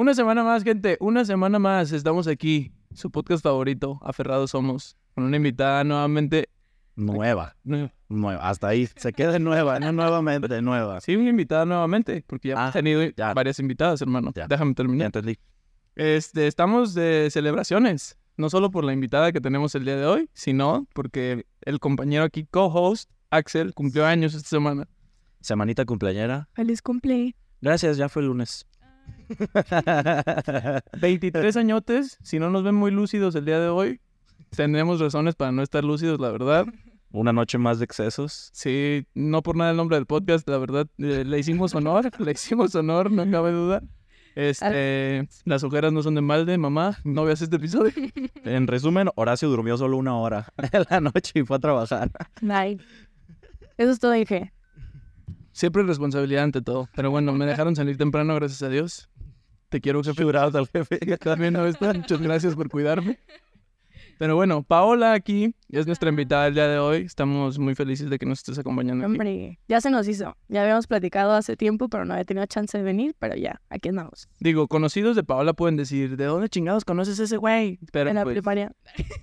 Una semana más, gente. Una semana más. Estamos aquí. Su podcast favorito, Aferrados Somos. Con una invitada nuevamente. Nueva, nueva. nueva. Hasta ahí se queda nueva, no nuevamente, nueva. Sí, una invitada nuevamente. Porque ya Ah, hemos tenido ya. varias invitadas, hermano. Ya. Déjame Ya terminar. entendí. Este, estamos de celebraciones. No solo por la invitada que tenemos el día de hoy, sino porque el compañero aquí, co-host, Axel, cumplió años esta semana. Semanita cumpleañera. Feliz cumple. Gracias, ya fue el lunes. 23 añotes. Si no nos ven muy lúcidos el día de hoy, tenemos razones para no estar lúcidos, la verdad. Una noche más de excesos. Sí, no por nada el nombre del podcast, la verdad, eh, le hicimos honor, le hicimos honor, no cabe duda. Este, las ojeras no son de malde, mamá, no veas este episodio. En resumen, Horacio durmió solo una hora en la noche y fue a trabajar. Nice. Eso es todo, dije. Siempre responsabilidad ante todo. Pero bueno, me dejaron salir temprano, gracias a Dios. Te quiero, jefe. Shout al jefe. También no está. Muchas gracias por cuidarme. Pero bueno, Paola aquí es nuestra invitada el día de hoy. Estamos muy felices de que nos estés acompañando aquí. Hombre, ya se nos hizo. Ya habíamos platicado hace tiempo, pero no había tenido chance de venir, pero ya, aquí andamos. Digo, conocidos de Paola pueden decir, ¿de dónde chingados conoces a ese güey? Pero en la pues, primaria.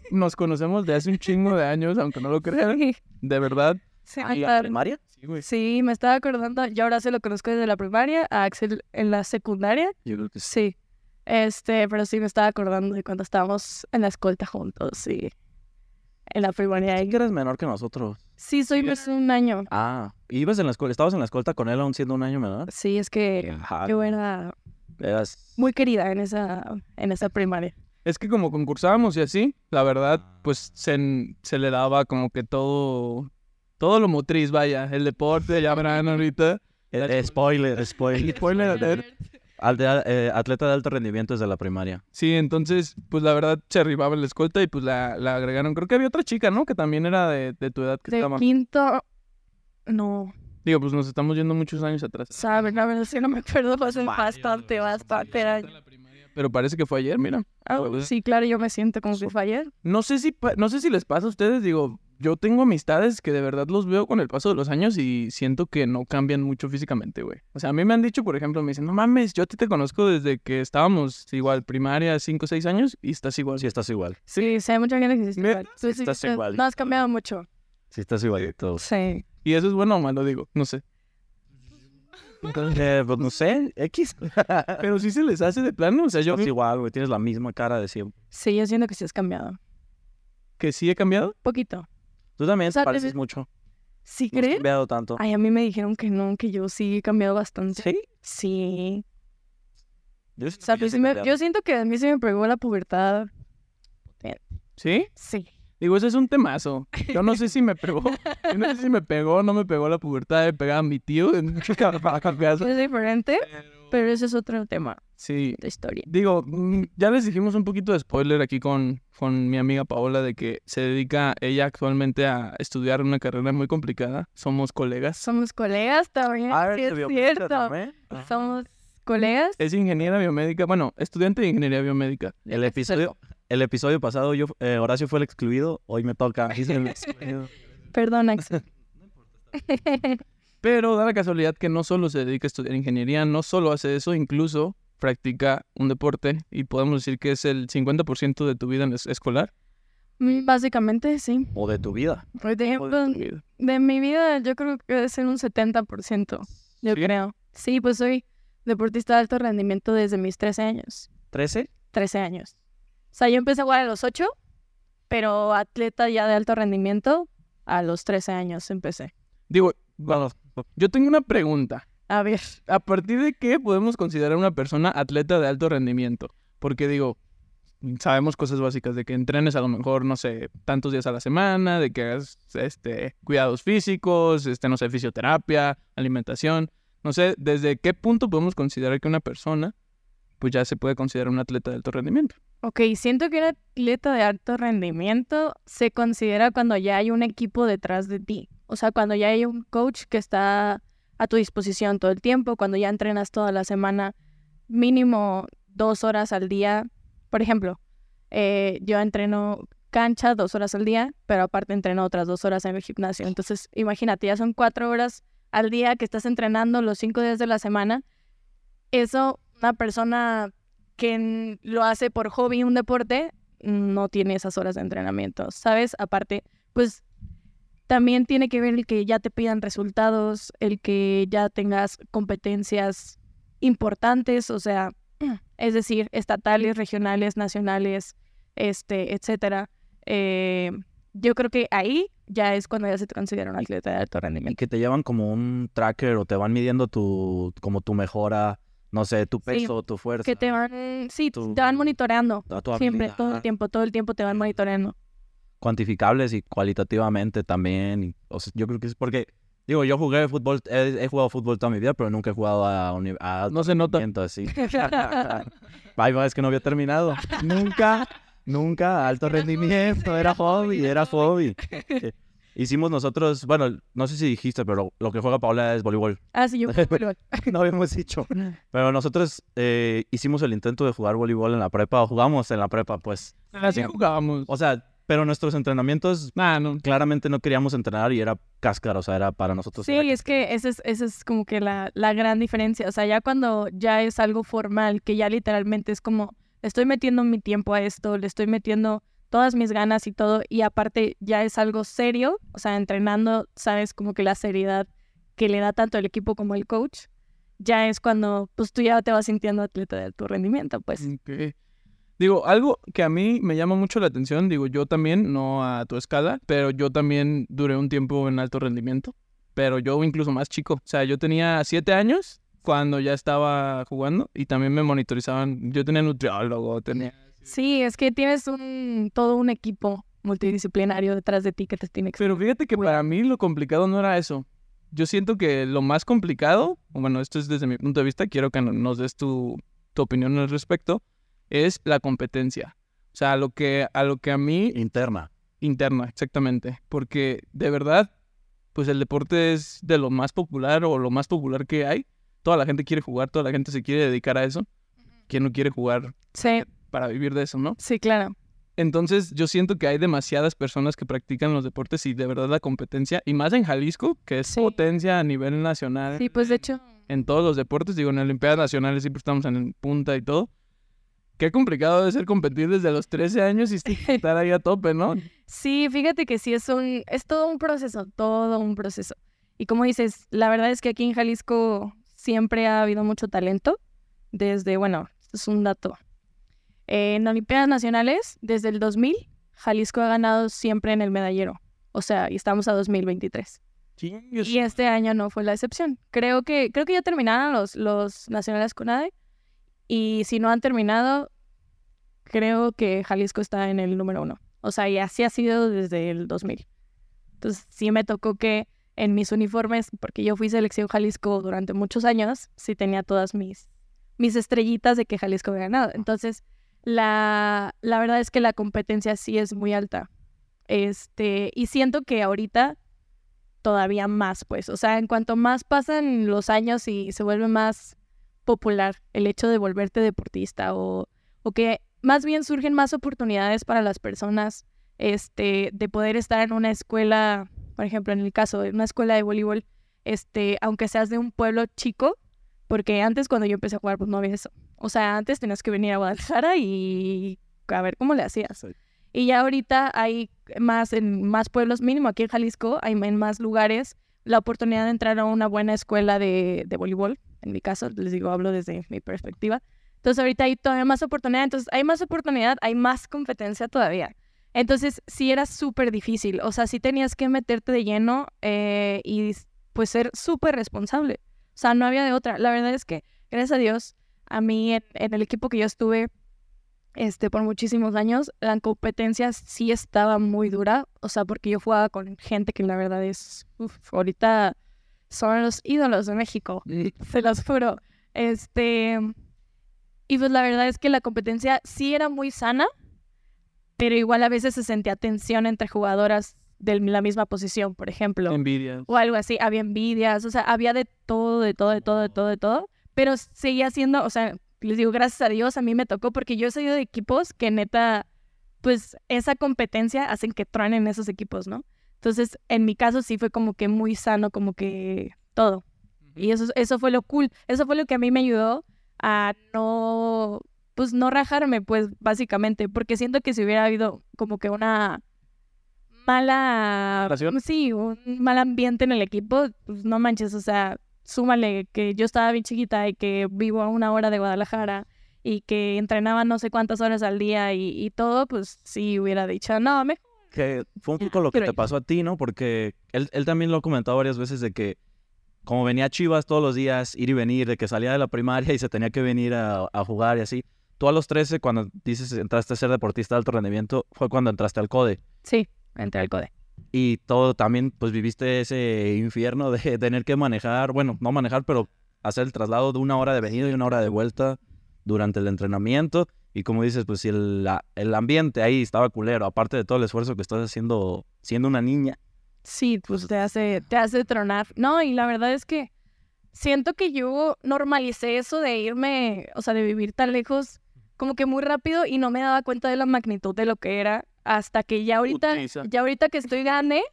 nos conocemos de hace un chingo de años, aunque no lo crean. De verdad. Sí, ¿Y hasta- la primaria? Sí, güey. sí, me estaba acordando. Yo ahora se lo conozco desde la primaria, a Axel en la secundaria. Yo creo que sí. Sí. Este, pero sí me estaba acordando de cuando estábamos en la escolta juntos, sí. En la primaria. Que eres menor que nosotros. Sí, soy más un año. Ah, ibas en la escuela, estabas en la escolta con él aún siendo un año menor. Sí, es que Ajá. yo era Eras... muy querida en esa, en esa primaria. Es que como concursábamos y así, la verdad, pues se, se le daba como que todo, todo lo motriz, vaya, el deporte, ya verán ahorita. Eh, spoiler, spoiler. Spoiler alert. Al de- eh, atleta de alto rendimiento desde la primaria. Sí, entonces, pues la verdad se arribaba en la escolta y pues la, la agregaron. Creo que había otra chica, ¿no? Que también era de, de tu edad que De estaba. quinto, no, Digo, pues nos estamos yendo muchos años atrás. saben, la verdad sí no me acuerdo, hace bastante, bastante años. Pero parece que fue ayer, mira. Ah, sí, claro, yo me siento como que fue ayer. No sé si no sé si les pasa a ustedes, digo, yo tengo amistades que de verdad los veo con el paso de los años y siento que no cambian mucho físicamente, güey. O sea, a mí me han dicho, por ejemplo, me dicen, no mames, yo a ti te conozco desde que estábamos igual, primaria, 5 o 6 años y estás igual. Sí, estás igual. Sí, sí, hay mucha gente que sí está igual. Sí estás igual. No has cambiado mucho. Sí, estás igualito. Sí. Y eso es bueno o malo, digo, no sé. Eh, pues no sé, X. Pero sí se les hace de plano, o sea, yo Estás igual, güey. Tienes la misma cara de siempre. Sí, yo siento que sí has cambiado. que sí he cambiado. Poquito. Tú también O sea, te pareces te- mucho. ¿Sí No has crees? cambiado tanto. Ay, a mí me dijeron que no, que yo sí he cambiado bastante. ¿Sí? Sí. Yo, O sea, pues sí me- yo siento que a mí se me pegó la pubertad. ¿Sí? Sí. Digo, ese es un temazo. Yo no sé si me pegó. Yo no sé si me pegó o no me pegó la pubertad. Me pegaba mi tío en casa. Es diferente, pero ese es otro tema Sí. de historia. Digo, mm, ya les dijimos un poquito de spoiler aquí con, con mi amiga Paola de que se dedica ella actualmente a estudiar una carrera muy complicada. Somos colegas. Somos colegas también. Ah, sí, ¿eres es cierto. también? Somos colegas. Es ingeniera biomédica, bueno, estudiante de ingeniería biomédica. El episodio, el episodio pasado, yo, eh, Horacio fue el excluido. Hoy me toca. Perdón, Axel. Pero da la casualidad que no solo se dedica a estudiar ingeniería, no solo hace eso, incluso practica un deporte y podemos decir que es el 50% de tu vida en es- escolar. Mm, Básicamente, sí. o de tu vida. O de ejemplo, tu vida. de mi vida yo creo que debe ser un 70%. Yo ¿Sí? creo. Sí, pues soy deportista de alto rendimiento desde mis 13 años. ¿13? 13 años. O sea, yo empecé a jugar a los 8, pero atleta ya de alto rendimiento a los 13 años empecé. Digo, bueno, yo tengo una pregunta. A ver, ¿A partir de qué podemos considerar a una persona atleta de alto rendimiento? Porque digo, sabemos cosas básicas de que entrenes a lo mejor, no sé, tantos días a la semana, de que hagas este, cuidados físicos, este, no sé, fisioterapia, alimentación. No sé, ¿desde qué punto podemos considerar que una persona pues ya se puede considerar un atleta de alto rendimiento? ok, siento que un atleta de alto rendimiento se considera cuando ya hay un equipo detrás de ti. O sea, cuando ya hay un coach que está a tu disposición todo el tiempo, cuando ya entrenas toda la semana, mínimo dos horas al día. Por ejemplo, eh, yo entreno cancha dos horas al día, pero aparte entreno otras dos horas en el gimnasio. Entonces, imagínate, ya son cuatro horas al día que estás entrenando los cinco días de la semana. Eso, una persona quien lo hace por hobby, un deporte, no tiene esas horas de entrenamiento, ¿sabes? Aparte, pues también tiene que ver el que ya te pidan resultados, el que ya tengas competencias importantes, o sea, es decir, estatales, regionales, nacionales, este, etcétera. Eh, yo creo que ahí ya es cuando ya se te considera un atleta de alto Y rendimiento. que te llevan como un tracker o te van midiendo tu, como tu mejora, no sé, tu peso, tu fuerza. Que te van, sí, tu- te van monitoreando. Siempre, todo el tiempo, todo el tiempo te van monitoreando. Cuantificables y cualitativamente también. y, o sea, yo creo que es porque, digo, yo jugué fútbol, he, he jugado fútbol toda mi vida, pero nunca he jugado a, a No se nota. así. Ay, es que no había terminado. Nunca, nunca, alto rendimiento, era hobby, era hobby. Eh, Hicimos nosotros, bueno, no sé si dijiste, pero lo que juega Paola es voleibol. ah, sí, yo No habíamos dicho. Pero nosotros eh, hicimos el intento de jugar voleibol en la prepa, o jugamos en la prepa, pues. Así jugábamos. O sea, pero nuestros entrenamientos, Nah, no. claramente no queríamos entrenar y era cáscara, o sea, era para nosotros. Sí, era- es que esa es, esa es como que la, la gran diferencia. O sea, ya cuando ya es algo formal, que ya literalmente es como, estoy metiendo mi tiempo a esto, le estoy metiendo todas mis ganas y todo, y aparte ya es algo serio, o sea, entrenando, sabes, como que la seriedad que le da tanto el equipo como el coach, ya es cuando pues tú ya te vas sintiendo atleta de tu rendimiento, pues. Ok. Digo, algo que a mí me llama mucho la atención, digo, yo también, no a tu escala, pero yo también duré un tiempo en alto rendimiento, pero yo incluso más chico. O sea, yo tenía siete años cuando ya estaba jugando y también me monitorizaban. Yo tenía nutriólogo, tenía... Sí, es que tienes un todo un equipo multidisciplinario detrás de ti que te tiene que... Pero fíjate que para mí lo complicado no era eso. Yo siento que lo más complicado, bueno, esto es desde mi punto de vista, quiero que no- nos des tu, tu opinión al respecto, es la competencia. O sea, a lo que a, lo que a mí interna. interna, exactamente. Porque de verdad, pues el deporte es de lo más popular o lo más popular que hay. Toda la gente quiere jugar, toda la gente se quiere dedicar a eso. ¿Quién no quiere jugar Sí, para vivir de eso, no? sí, claro. Entonces yo siento que hay demasiadas personas que practican los deportes y de verdad la competencia, y más en Jalisco, que es Sí. potencia a nivel nacional Sí, pues de hecho... en todos los deportes, digo, en Olimpiadas Nacionales siempre estamos en punta y todo. Qué complicado debe ser competir desde los 13 años y estar ahí a tope, ¿no? Sí, fíjate que sí es un, es todo un proceso, todo un proceso. Y como dices, la verdad es que aquí en Jalisco siempre ha habido mucho talento. Desde, bueno, esto es un dato. En Olimpiadas Nacionales, desde el 2000, Jalisco ha ganado siempre en el medallero. O sea, y estamos a 2023. Y este año no fue la excepción. Creo que, creo que ya terminaron los, los nacionales con ADE. Y si no han terminado, creo que Jalisco está en el número uno. O sea, y así ha sido desde el 2000. Entonces, sí me tocó que en mis uniformes, porque yo fui selección Jalisco durante muchos años, sí tenía todas mis, mis estrellitas de que Jalisco había ganado. Entonces, la, la verdad es que la competencia sí es muy alta. Este, y siento que ahorita todavía más, pues. O sea, en cuanto más pasan los años y se vuelve más popular el hecho de volverte deportista o, o que más bien surgen más oportunidades para las personas este, de poder estar en una escuela, por ejemplo, en el caso de una escuela de voleibol, este, aunque seas de un pueblo chico, porque antes cuando yo empecé a jugar, pues no había eso. O sea, antes tenías que venir a Guadalajara y a ver cómo le hacías. Y ya ahorita hay más en más pueblos, mínimo aquí en Jalisco, hay en más lugares la oportunidad de entrar a una buena escuela de, de voleibol. En mi caso, les digo, hablo desde mi perspectiva. Entonces ahorita hay todavía más oportunidad, entonces hay más oportunidad, hay más competencia todavía. Entonces sí era súper difícil, o sea, sí tenías que meterte de lleno eh, y pues ser súper responsable. O sea, no había de otra. La verdad es que, gracias a Dios, a mí en, en el equipo que yo estuve este, por muchísimos años, la competencia sí estaba muy dura, o sea, porque yo jugaba con gente que la verdad es, uf, ahorita son los ídolos de México, se los juro. Este, y pues la verdad es que la competencia sí era muy sana, pero igual a veces se sentía tensión entre jugadoras de la misma posición, por ejemplo Envidia. o algo así, había envidias, o sea, había de todo, de todo, de todo, de todo, de todo, pero seguía siendo, o sea, les digo, gracias a Dios a mí me tocó porque yo he sido de equipos que neta, pues esa competencia hacen que truenen esos equipos, ¿no? Entonces, en mi caso sí fue como que muy sano, como que todo. Y eso, eso fue lo cool, eso fue lo que a mí me ayudó a no pues no rajarme, pues básicamente, porque siento que si hubiera habido como que una mala, ¿Relación? sí, un mal ambiente en el equipo, pues no manches, o sea, súmale que yo estaba bien chiquita y que vivo a una hora de Guadalajara y que entrenaba no sé cuántas horas al día y, y todo, pues sí hubiera dicho, no, me... que fue un poco lo que Pero- te pasó a ti, ¿no? Porque él, él también lo ha comentado varias veces de que como venía a Chivas todos los días, ir y venir, de que salía de la primaria y se tenía que venir a, a jugar y así. Tú a los 13, cuando dices entraste a ser deportista de alto rendimiento, fue cuando entraste al CODE. Sí, entré al CODE. Y todo también, pues viviste ese infierno de tener que manejar, bueno, no manejar, pero hacer el traslado de una hora de venida y una hora de vuelta durante el entrenamiento. Y como dices, pues si el, la- el ambiente ahí estaba culero, aparte de todo el esfuerzo que estás haciendo siendo una niña. Sí, pues te hace, te hace tronar. No, y la verdad es que siento que yo normalicé eso de irme, o sea, de vivir tan lejos, como que muy rápido y no me daba cuenta de la magnitud de lo que era hasta que ya ahorita, ya ahorita que estoy grande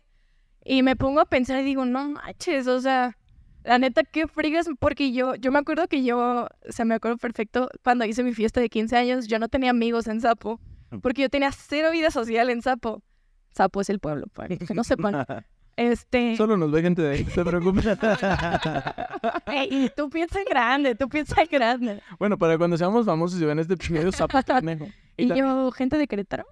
y me pongo a pensar y digo, no manches, o sea, la neta, qué frigas, porque yo, yo me acuerdo que yo, o sea, me acuerdo perfecto, cuando hice mi fiesta de 15 años, yo no tenía amigos en Sapo, porque yo tenía cero vida social en Sapo. Sapo es el pueblo, para que no sepan. Este, Solo nos ve gente de ahí, no te preocupes. ey, tú piensas en grande, tú piensas en grande. bueno, para cuando seamos famosos y ven este episodio, Zapotlanejo. Y ta- yo, gente de Querétaro,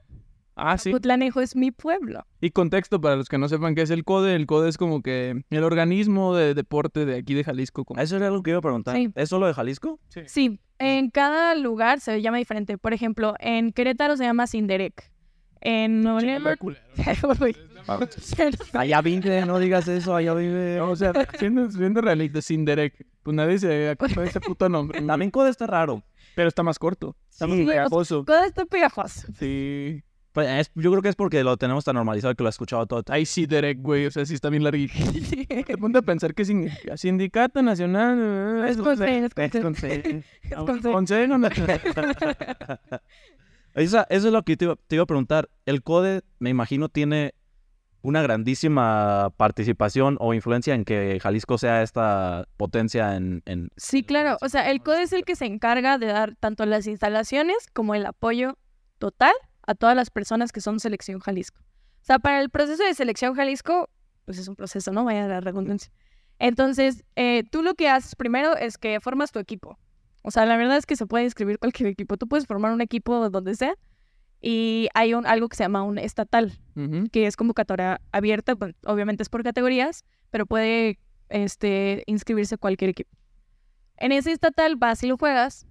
Ah, sí. Zapotlanejo es mi pueblo. Y contexto para los que no sepan qué es el CODE. El CODE es como que el organismo de deporte de aquí de Jalisco. como- Eso era algo que iba a preguntar. Sí. ¿Es solo de Jalisco? Sí, en cada lugar se llama diferente. Por ejemplo, en Querétaro se llama Sinderec. En Nuevo León... Allá vive, no digas eso, allá vive. O sea, siendo, siendo realista, sin Derek, pues nadie se acuerda de ese puto nombre. También Code está raro. Pero está más corto. Está más Sí. pegajoso. Todo está pegajoso. Sí. Pues, es- yo creo que es porque lo tenemos tan normalizado que lo he escuchado todo. Ay, sí, Derek, güey. O sea, sí está bien larguito. Te ponte a pensar que significa Sindicato Nacional. eh, Es con C, es. Consejo. Esa- eso es lo que te iba, te iba a preguntar. El CODE, me imagino, tiene una grandísima participación o influencia en que Jalisco sea esta potencia en... en- Sí, claro. O sea, el CODE es el que se encarga de dar tanto las instalaciones como el apoyo total a todas las personas que son Selección Jalisco. O sea, para el proceso de Selección Jalisco, pues es un proceso, ¿no? Vaya la redundancia. Entonces, eh, tú lo que haces primero es que formas tu equipo. O sea, la verdad es que se puede inscribir cualquier equipo. Tú puedes formar un equipo donde sea y hay un, algo que se llama un estatal que es convocatoria abierta, pues, obviamente es por categorías, pero puede este, inscribirse cualquier equipo. En ese estatal vas y lo juegas,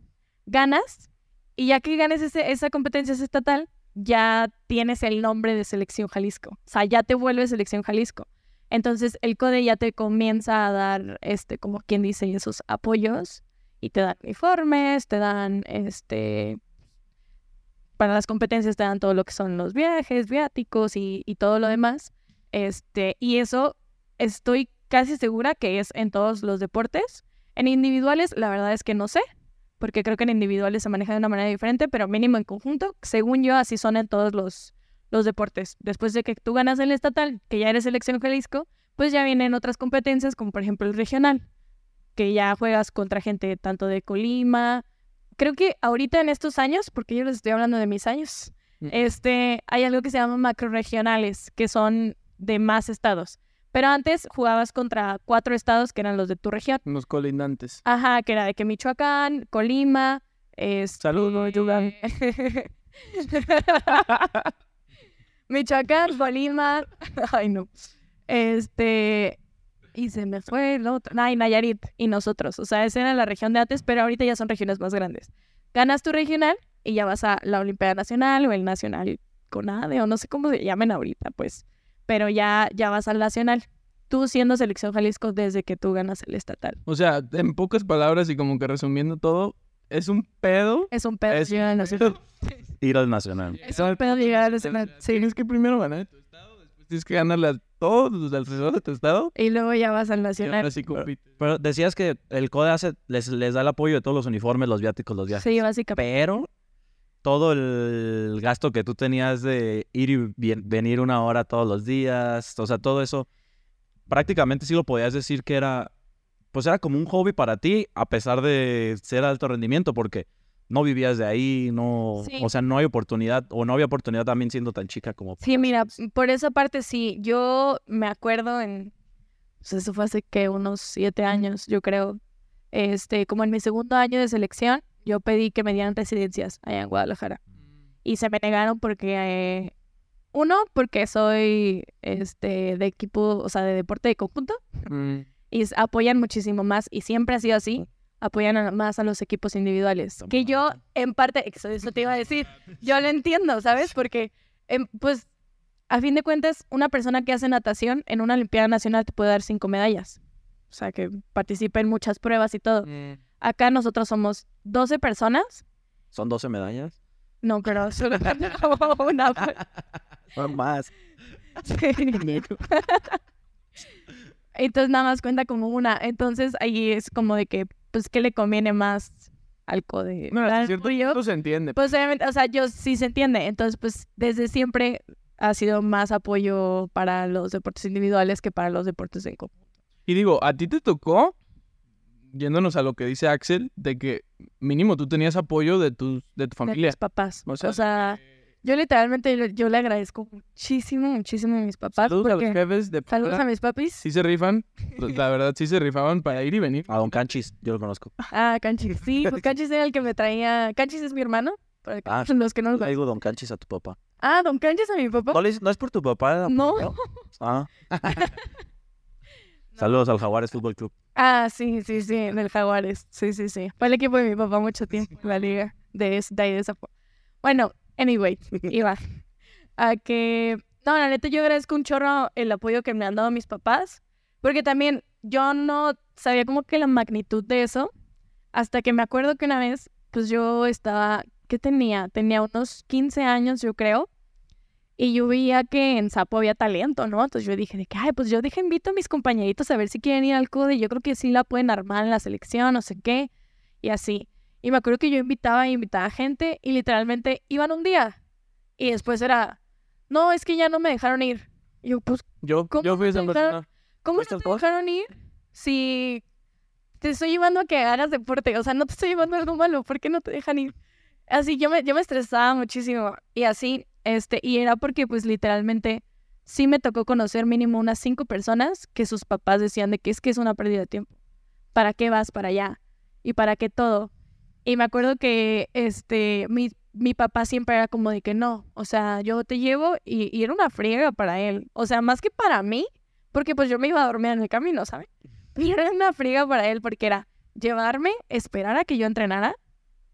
ganas, y ya que ganes ese- esa competencia ese estatal, ya tienes el nombre de Selección Jalisco. O sea, ya te vuelve Selección Jalisco. Entonces el CODE ya te comienza a dar, este, como quien dice, esos apoyos y te dan uniformes, te dan, este, para las competencias te dan todo lo que son los viajes, viáticos y, y todo lo demás. Este, y eso estoy casi segura que es en todos los deportes. En individuales, la verdad es que no sé, porque creo que en individuales se maneja de una manera diferente, pero mínimo en conjunto, según yo, así son en todos los, los deportes. Después de que tú ganas el estatal, que ya eres selección Jalisco, pues ya vienen otras competencias, como por ejemplo el regional, que ya juegas contra gente tanto de Colima. Creo que ahorita en estos años, porque yo les estoy hablando de mis años, Mm. este, hay algo que se llama macroregionales, que son de más estados. Pero antes jugabas contra cuatro estados que eran los de tu región. Los colindantes. Ajá, que era de que Michoacán, Colima, este... Saludos, Yugan. Michoacán, Colima, ay no, este, y se me fue el otro, ay, Nayarit, y nosotros, o sea, esa era la región de antes, pero ahorita ya son regiones más grandes. Ganas tu regional y ya vas a la Olimpiada Nacional o el Nacional CONADE, o no sé cómo se llamen ahorita, pues, pero ya, ya vas al Nacional. Tú siendo Selección Jalisco desde que tú ganas el estatal. O sea, en pocas palabras y como que resumiendo todo, es un pedo. Es un pedo Es llegar al Nacional. Ir al nacional. Es un pedo llegar al Nacional, sí. Tienes que primero ganar tu estado, después tienes que ganarle a todos los alrededor de tu estado. Y luego ya vas al Y Nacional. ahora sí compites. Pero decías que el CODE hace, les, les da el apoyo de todos los uniformes, los viáticos, los viajes. Sí, básicamente. Pero todo el gasto que tú tenías de ir y venir una hora todos los días, o sea, todo eso, prácticamente sí lo podías decir que era, pues era como un hobby para ti, a pesar de ser alto rendimiento, porque no vivías de ahí, no, Sí. o sea, no hay oportunidad, o no había oportunidad también siendo tan chica como... Sí, mira, por esa parte sí. Yo me acuerdo en. Pues eso fue hace que unos siete años, yo creo. Este, como en mi segundo año de selección, yo pedí que me dieran residencias allá en Guadalajara. Y se me negaron porque. eh, uno, porque soy este de equipo, o sea, de deporte de conjunto. Mm. Y apoyan muchísimo más, y siempre ha sido así. Apoyan a- más a los equipos individuales. Que yo, en parte, eso, eso te iba a decir, yo lo entiendo, ¿sabes? Porque, em, pues, a fin de cuentas, una persona que hace natación en una Olimpiada Nacional te puede dar cinco medallas. O sea, que participa en muchas pruebas y todo. Mm. Acá nosotros somos 12 personas. Son 12 medallas. No, pero solo una. Son más. Sí. Entonces nada más cuenta como una. Entonces ahí es como de que, pues, ¿qué le conviene más al code? No, ¿Dar cierto punto se entiende. Pues obviamente, o sea, yo sí se entiende. Entonces, pues, desde siempre ha sido más apoyo para los deportes individuales que para los deportes en conjunto. Y digo, a ti te tocó, yéndonos a lo que dice Axel, de que mínimo tú tenías apoyo de tu, de tu De familia. mis papás. O O sea, sea, yo literalmente, yo, yo le agradezco muchísimo, muchísimo a mis papás. Saludos a los jefes de Saludos a mis papis. Sí se rifan, la verdad sí se rifaban para ir y venir. A Don Canchis, yo lo conozco. Ah, Canchis. Sí, pues Canchis era el que me traía. Canchis es mi hermano. Para Ah, los que no lo Le digo Don Canchis a tu papá. Ah, Don Canchis a mi papá. ¿No, le no es por tu papá? No. Ah. Saludos al Jaguares Fútbol Club. Ah, sí, sí, sí, del Jaguares. Sí, sí, sí. Fue el equipo de mi papá mucho tiempo en la liga. De, es- de ahí de esa fo- Bueno, anyway, iba. A que. No, la neta, yo agradezco un chorro el apoyo que me han dado mis papás. Porque también yo no sabía como que la magnitud de eso. Hasta que me acuerdo que una vez, pues yo estaba. ¿Qué tenía? Tenía unos 15 años, yo creo. Y yo veía que en Sapo había talento, ¿no? Entonces yo dije de que, ay, pues yo dije, invito a mis compañeritos a ver si quieren ir al CODE. Yo creo que sí la pueden armar en la selección, no sé qué. Y así. Y me acuerdo que yo invitaba e invitaba gente y literalmente iban un día. Y después era, no, es que ya no me dejaron ir. Y yo, pues, Yo, ¿Cómo yo fui dejaron? persona. ¿cómo ¿Fuiste no te dejaron ir? Si te estoy llevando a que hagas deporte. O sea, no te estoy llevando a algo malo. ¿Por qué no te dejan ir? Así, yo me, yo me estresaba muchísimo. Y así, este, y era porque, pues, literalmente, sí me tocó conocer mínimo unas cinco personas que sus papás decían de que es que es una pérdida de tiempo. ¿Para qué vas para allá? ¿Y para qué todo? Y me acuerdo que, este, mi, mi papá siempre era como de que no. O sea, yo te llevo y, y era una friega para él. O sea, más que para mí, porque pues yo me iba a dormir en el camino, ¿sabes? Pero era una friega para él porque era llevarme, esperar a que yo entrenara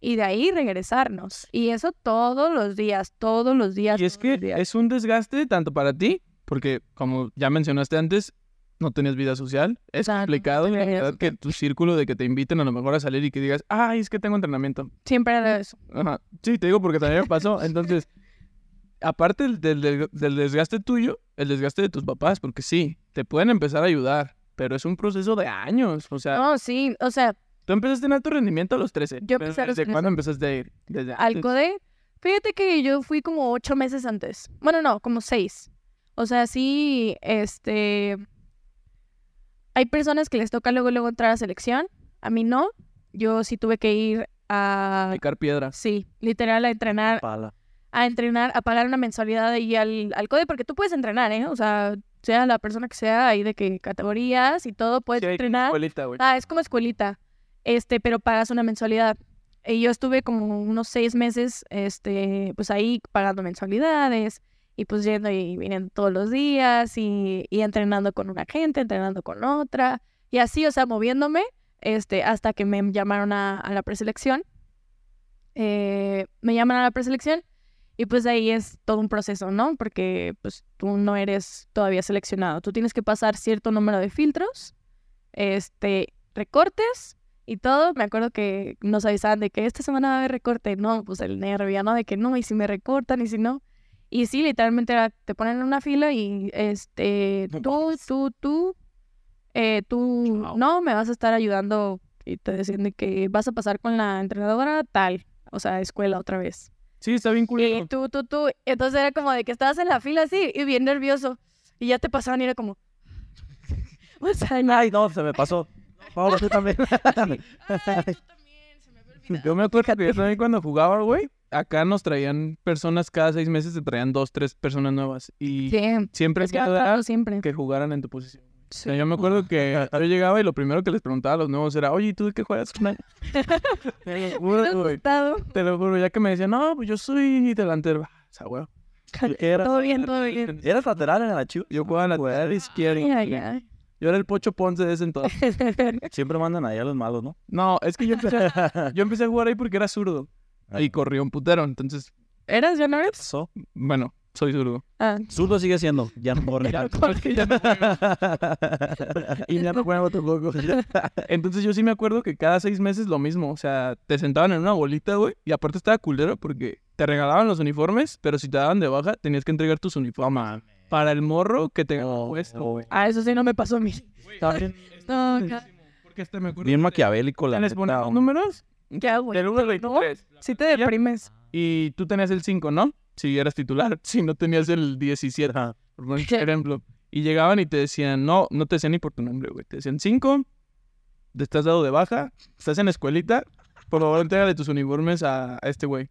y de ahí regresarnos. Y eso todos los días, todos los días. Y es que es un desgaste tanto para ti, porque como ya mencionaste antes, no tenías vida social. Es Claro, complicado, la verdad, que tu círculo de que te inviten a lo mejor a salir y que digas, ay, es que tengo entrenamiento. Siempre era eso. Ajá. Sí, te digo porque también me pasó. Entonces, aparte del, del- del- del desgaste tuyo, el desgaste de tus papás, porque sí, te pueden empezar a ayudar, pero es un proceso de años. O sea, No, sí, o sea, tú empezaste en alto rendimiento a los 13. Yo empecé a los ¿Desde 13. cuándo empezaste a ir? Desde al. CODE, fíjate que yo fui como ocho meses antes. Bueno, no, como seis. O sea, sí, este... Hay personas que les toca luego, luego entrar a selección. A mí no. Yo sí tuve que ir a... Picar piedra. Sí, literal, a entrenar, Pala. a entrenar, a pagar una mensualidad ahí al, al CODE, porque tú puedes entrenar, ¿eh? O sea, sea la persona que sea, ahí de qué categorías y todo, puedes Sí, entrenar. escuelita, güey. Ah, es como escuelita, este, pero pagas una mensualidad. Y yo estuve como unos seis meses, este, pues ahí pagando mensualidades y pues yendo y viniendo todos los días y, y entrenando con una gente, entrenando con otra y así, o sea, moviéndome, este, hasta que me llamaron a, a la preselección. Eh, me llaman a la preselección y pues ahí es todo un proceso, ¿no? Porque pues tú no eres todavía seleccionado, tú tienes que pasar cierto número de filtros, este, recortes y todo. Me acuerdo que nos avisaban de que esta semana va a haber recorte. No, pues el nervio, ¿no? De que no, y si me recortan, y si no. Y sí, literalmente era, te ponen en una fila y este, tú, tú, tú, eh, tú, no, me vas a estar ayudando y te decían de que vas a pasar con la entrenadora tal, o sea, escuela otra vez. Sí, está bien Y culero. tú, tú, tú. Entonces era como de que estabas en la fila así y bien nervioso. Y ya te pasaban y era como. O sea, Ay, no, se me pasó. Tú también. Ay, tú también, se me había Yo me acuerdo que yo también cuando jugaba, güey, acá nos traían personas cada seis meses, te traían dos, tres personas nuevas. Y Sí, siempre es que el pedo era siempre. que jugaran en tu posición. O Sí. sea, yo me acuerdo que yo llegaba y lo primero que les preguntaba a los nuevos era, oye, ¿y tú de qué juegas? Fortnite?" Te lo juro, güey. Te lo juro, ya que me decían, no, pues yo soy delantero. Ah, O sea, güey. ¿Qué era? Todo bien, todo bien. ¿Eras lateral en la Chivas? Yo jugaba en la lateral izquierda. Ay, ay, Yo era el Pocho Ponce de ese entonces. Siempre mandan ahí a los malos, ¿no? No, es que yo empecé, yo empecé a jugar ahí porque era zurdo. Y corría un putero. Entonces, ¿Eras ya no eres? Eso. bueno, soy zurdo. Ah, Zurdo sigue siendo. Ya no corre. Porque ya no y ya no juego tampoco. Entonces yo sí me acuerdo que cada seis meses lo mismo. O sea, te sentaban en una bolita, güey. Y aparte estaba culero porque te regalaban los uniformes, pero si te daban de baja, tenías que entregar tus uniformes. Para el morro que te Oh, puesto. oh, ah, eso sí no me pasó a mí. No, ca- Porque este me acuerdo. Bien maquiavélico, la Les hombre. números. ¿Qué hago? Del 1 al 23. Sí te deprimes. Y tú tenías el 5, ¿no? Si eras titular. Si no tenías el 17. Ajá. por ejemplo. Y llegaban y te decían, no, no te decían ni por tu nombre, güey. Te decían cinco, te estás dado de baja, estás en escuelita, por favor entrégale tus uniformes a, a este güey.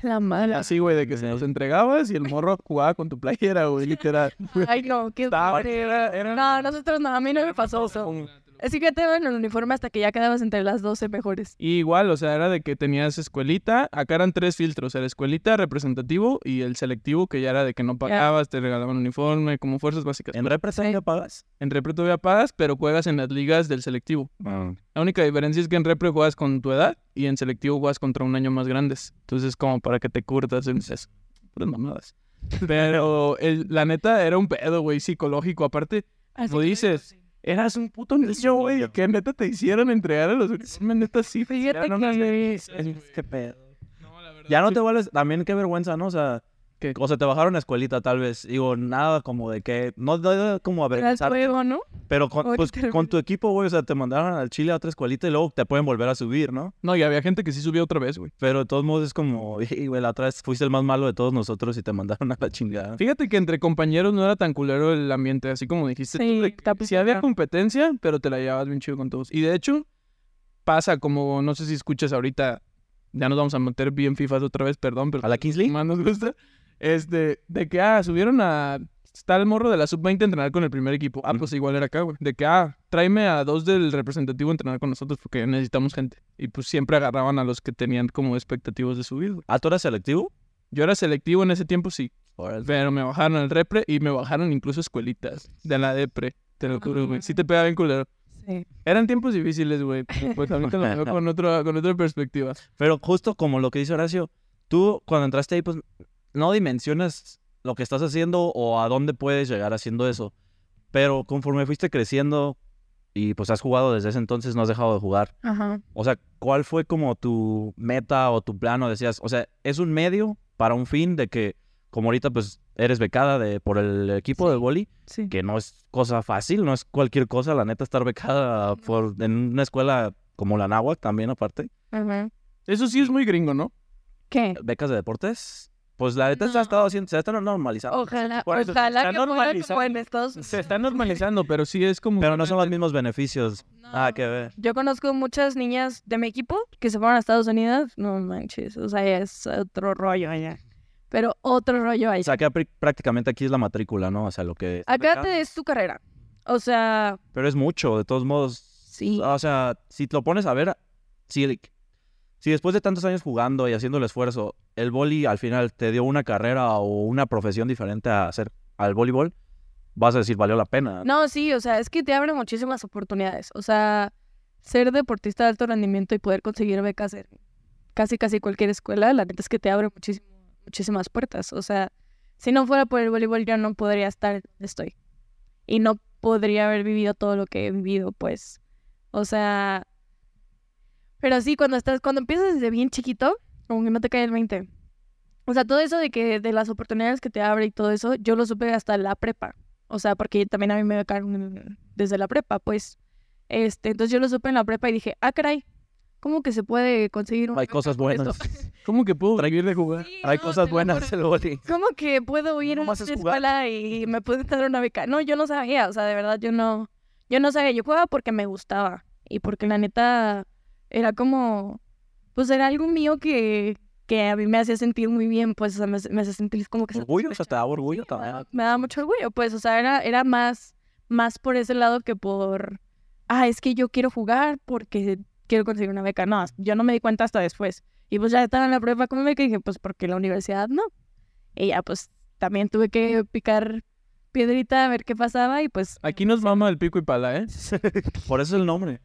La mala. Así, güey, de que se los entregabas y el morro jugaba con tu playera, güey, literal. Ay, no, qué Estaba- era, era- No, nosotros no, a mí no me pasó eso. Así que te daban el uniforme hasta que ya quedabas entre las 12 mejores. Y igual, o sea, era de que tenías escuelita, acá eran tres filtros, el escuelita representativo y el selectivo, que ya era de que no pagabas, te regalaban uniforme, como fuerzas básicas. ¿En repre Sí. ya pagas? En repre todavía pagas, pero juegas en las ligas del selectivo. La única diferencia es que en repre juegas con tu edad y en selectivo juegas contra un año más grandes. Entonces, como para que te curtas en eso. Puras mamadas. Pero el- la neta era un pedo, güey, psicológico. Aparte, Así como dices, eras un puto niño, güey. Que neta te hicieron entregar a los uniformes, neta sí. Fíjate no que- Qué pedo. Ya no te vuelves, también qué vergüenza, ¿no? O sea, ¿Qué? o sea, te bajaron a escuelita tal vez. Digo, nada como de que, no, no, no, como Era el avergonzar, juego, ¿no? pero con, pues, con tu equipo, güey, o sea, te mandaron al Chile a otra escuelita y luego te pueden volver a subir, ¿no? No, y había gente que sí subía otra vez, güey. Pero de todos modos es como, "Ey, güey, la otra vez fuiste el más malo de todos nosotros y te mandaron a la chingada. Fíjate que entre compañeros no era tan culero el ambiente, así como dijiste. tú, Sí, sí había competencia, pero te la llevabas bien chido con todos. Y de hecho, pasa como, no sé si escuchas ahorita, ya nos vamos a meter bien FIFAs otra vez, perdón, pero ¿A la Kingsley? más nos gusta. Este, de que, ah, subieron a. Está el morro de la sub-20 a entrenar con el primer equipo. Ah, pues igual era acá, güey. De que, ah, tráeme a dos del representativo a entrenar con nosotros porque necesitamos gente. Y pues siempre agarraban a los que tenían como expectativos de subir, güey. ¿Ah, tú eras selectivo? Yo era selectivo en ese tiempo, sí. Pero me bajaron al repre y me bajaron incluso escuelitas de la depre. Te lo juro, güey. Sí te pega bien culero. Sí. Eran tiempos difíciles, güey. pero, Pues ahorita lo veo con, otro, con otra perspectiva. Pero justo como lo que dice Horacio, tú cuando entraste ahí, pues no dimensionas lo que estás haciendo o a dónde puedes llegar haciendo eso. Pero conforme fuiste creciendo y pues has jugado desde ese entonces, no has dejado de jugar. Ajá. O sea, ¿cuál fue como tu meta o tu plano? Decías, o sea, es un medio para un fin de que, como ahorita pues eres becada de, por el equipo Sí. del boli, Sí. que no es cosa fácil, no es cualquier cosa, la neta, estar becada por, en una escuela como la Náhuac también aparte. Ajá. Eso sí es muy gringo, ¿no? ¿Qué? becas de deportes. Pues la neta se ha No. estado haciendo, se ha estado normalizando. Ojalá, Por eso, ojalá está que fuera normalizado. como en Estados Se está normalizando, pero sí es como... Pero no son los mismos beneficios. Ah, No. que ver. Yo conozco muchas niñas de mi equipo que se fueron a Estados Unidos. No manches, o sea, es otro rollo allá. Pero otro rollo allá. O sea, que pr- prácticamente aquí es la matrícula, ¿no? O sea, lo que... Acá te es tu carrera. O sea, Pero es mucho, de todos modos. sí. O sea, si te lo pones a ver, si, si después de tantos años jugando y haciendo el esfuerzo, el boli al final te dio una carrera o una profesión diferente a hacer al voleibol, vas a decir, valió la pena. No, sí, o sea, es que te abre muchísimas oportunidades. O sea, ser deportista de alto rendimiento y poder conseguir becas en casi casi cualquier escuela, la neta es que te abre muchísimas puertas. O sea, si no fuera por el voleibol, yo no podría estar donde estoy. Y no podría haber vivido todo lo que he vivido, pues. O sea, pero sí, cuando estás, cuando empiezas desde bien chiquito, como que no te cae el 20. O sea, todo eso de que, de las oportunidades que te abre y todo eso, yo lo supe hasta la prepa. O sea, porque también a mí me becaron desde la prepa, pues. Este, entonces yo lo supe en la prepa y dije, ah, caray, ¿cómo que se puede conseguir una Hay cosas buenas. esto?" ¿Cómo que puedo vivir de jugar? Sí, Hay no, cosas buenas el boli. ¿Cómo que puedo ir a una escuela y me pueden dar una beca? No, yo no sabía, o sea, de verdad yo no, yo no sabía, yo jugaba porque me gustaba y porque la neta era como, pues era algo mío que, que a mí me hacía sentir muy bien, pues, o sea, me, me hacía sentir como que... Orgullo, o sea, te da orgullo me, también. daba, me daba mucho orgullo, pues, o sea, era, era más, más por ese lado que por, ah, es que yo quiero jugar porque quiero conseguir una beca. No, yo no me di cuenta hasta después. Y pues ya estaba en la prueba con mi beca y dije, pues, porque la universidad no. Y ya, pues, también tuve que picar piedrita a ver qué pasaba y pues... Aquí nos mama el pico y pala, ¿eh? Por eso el nombre.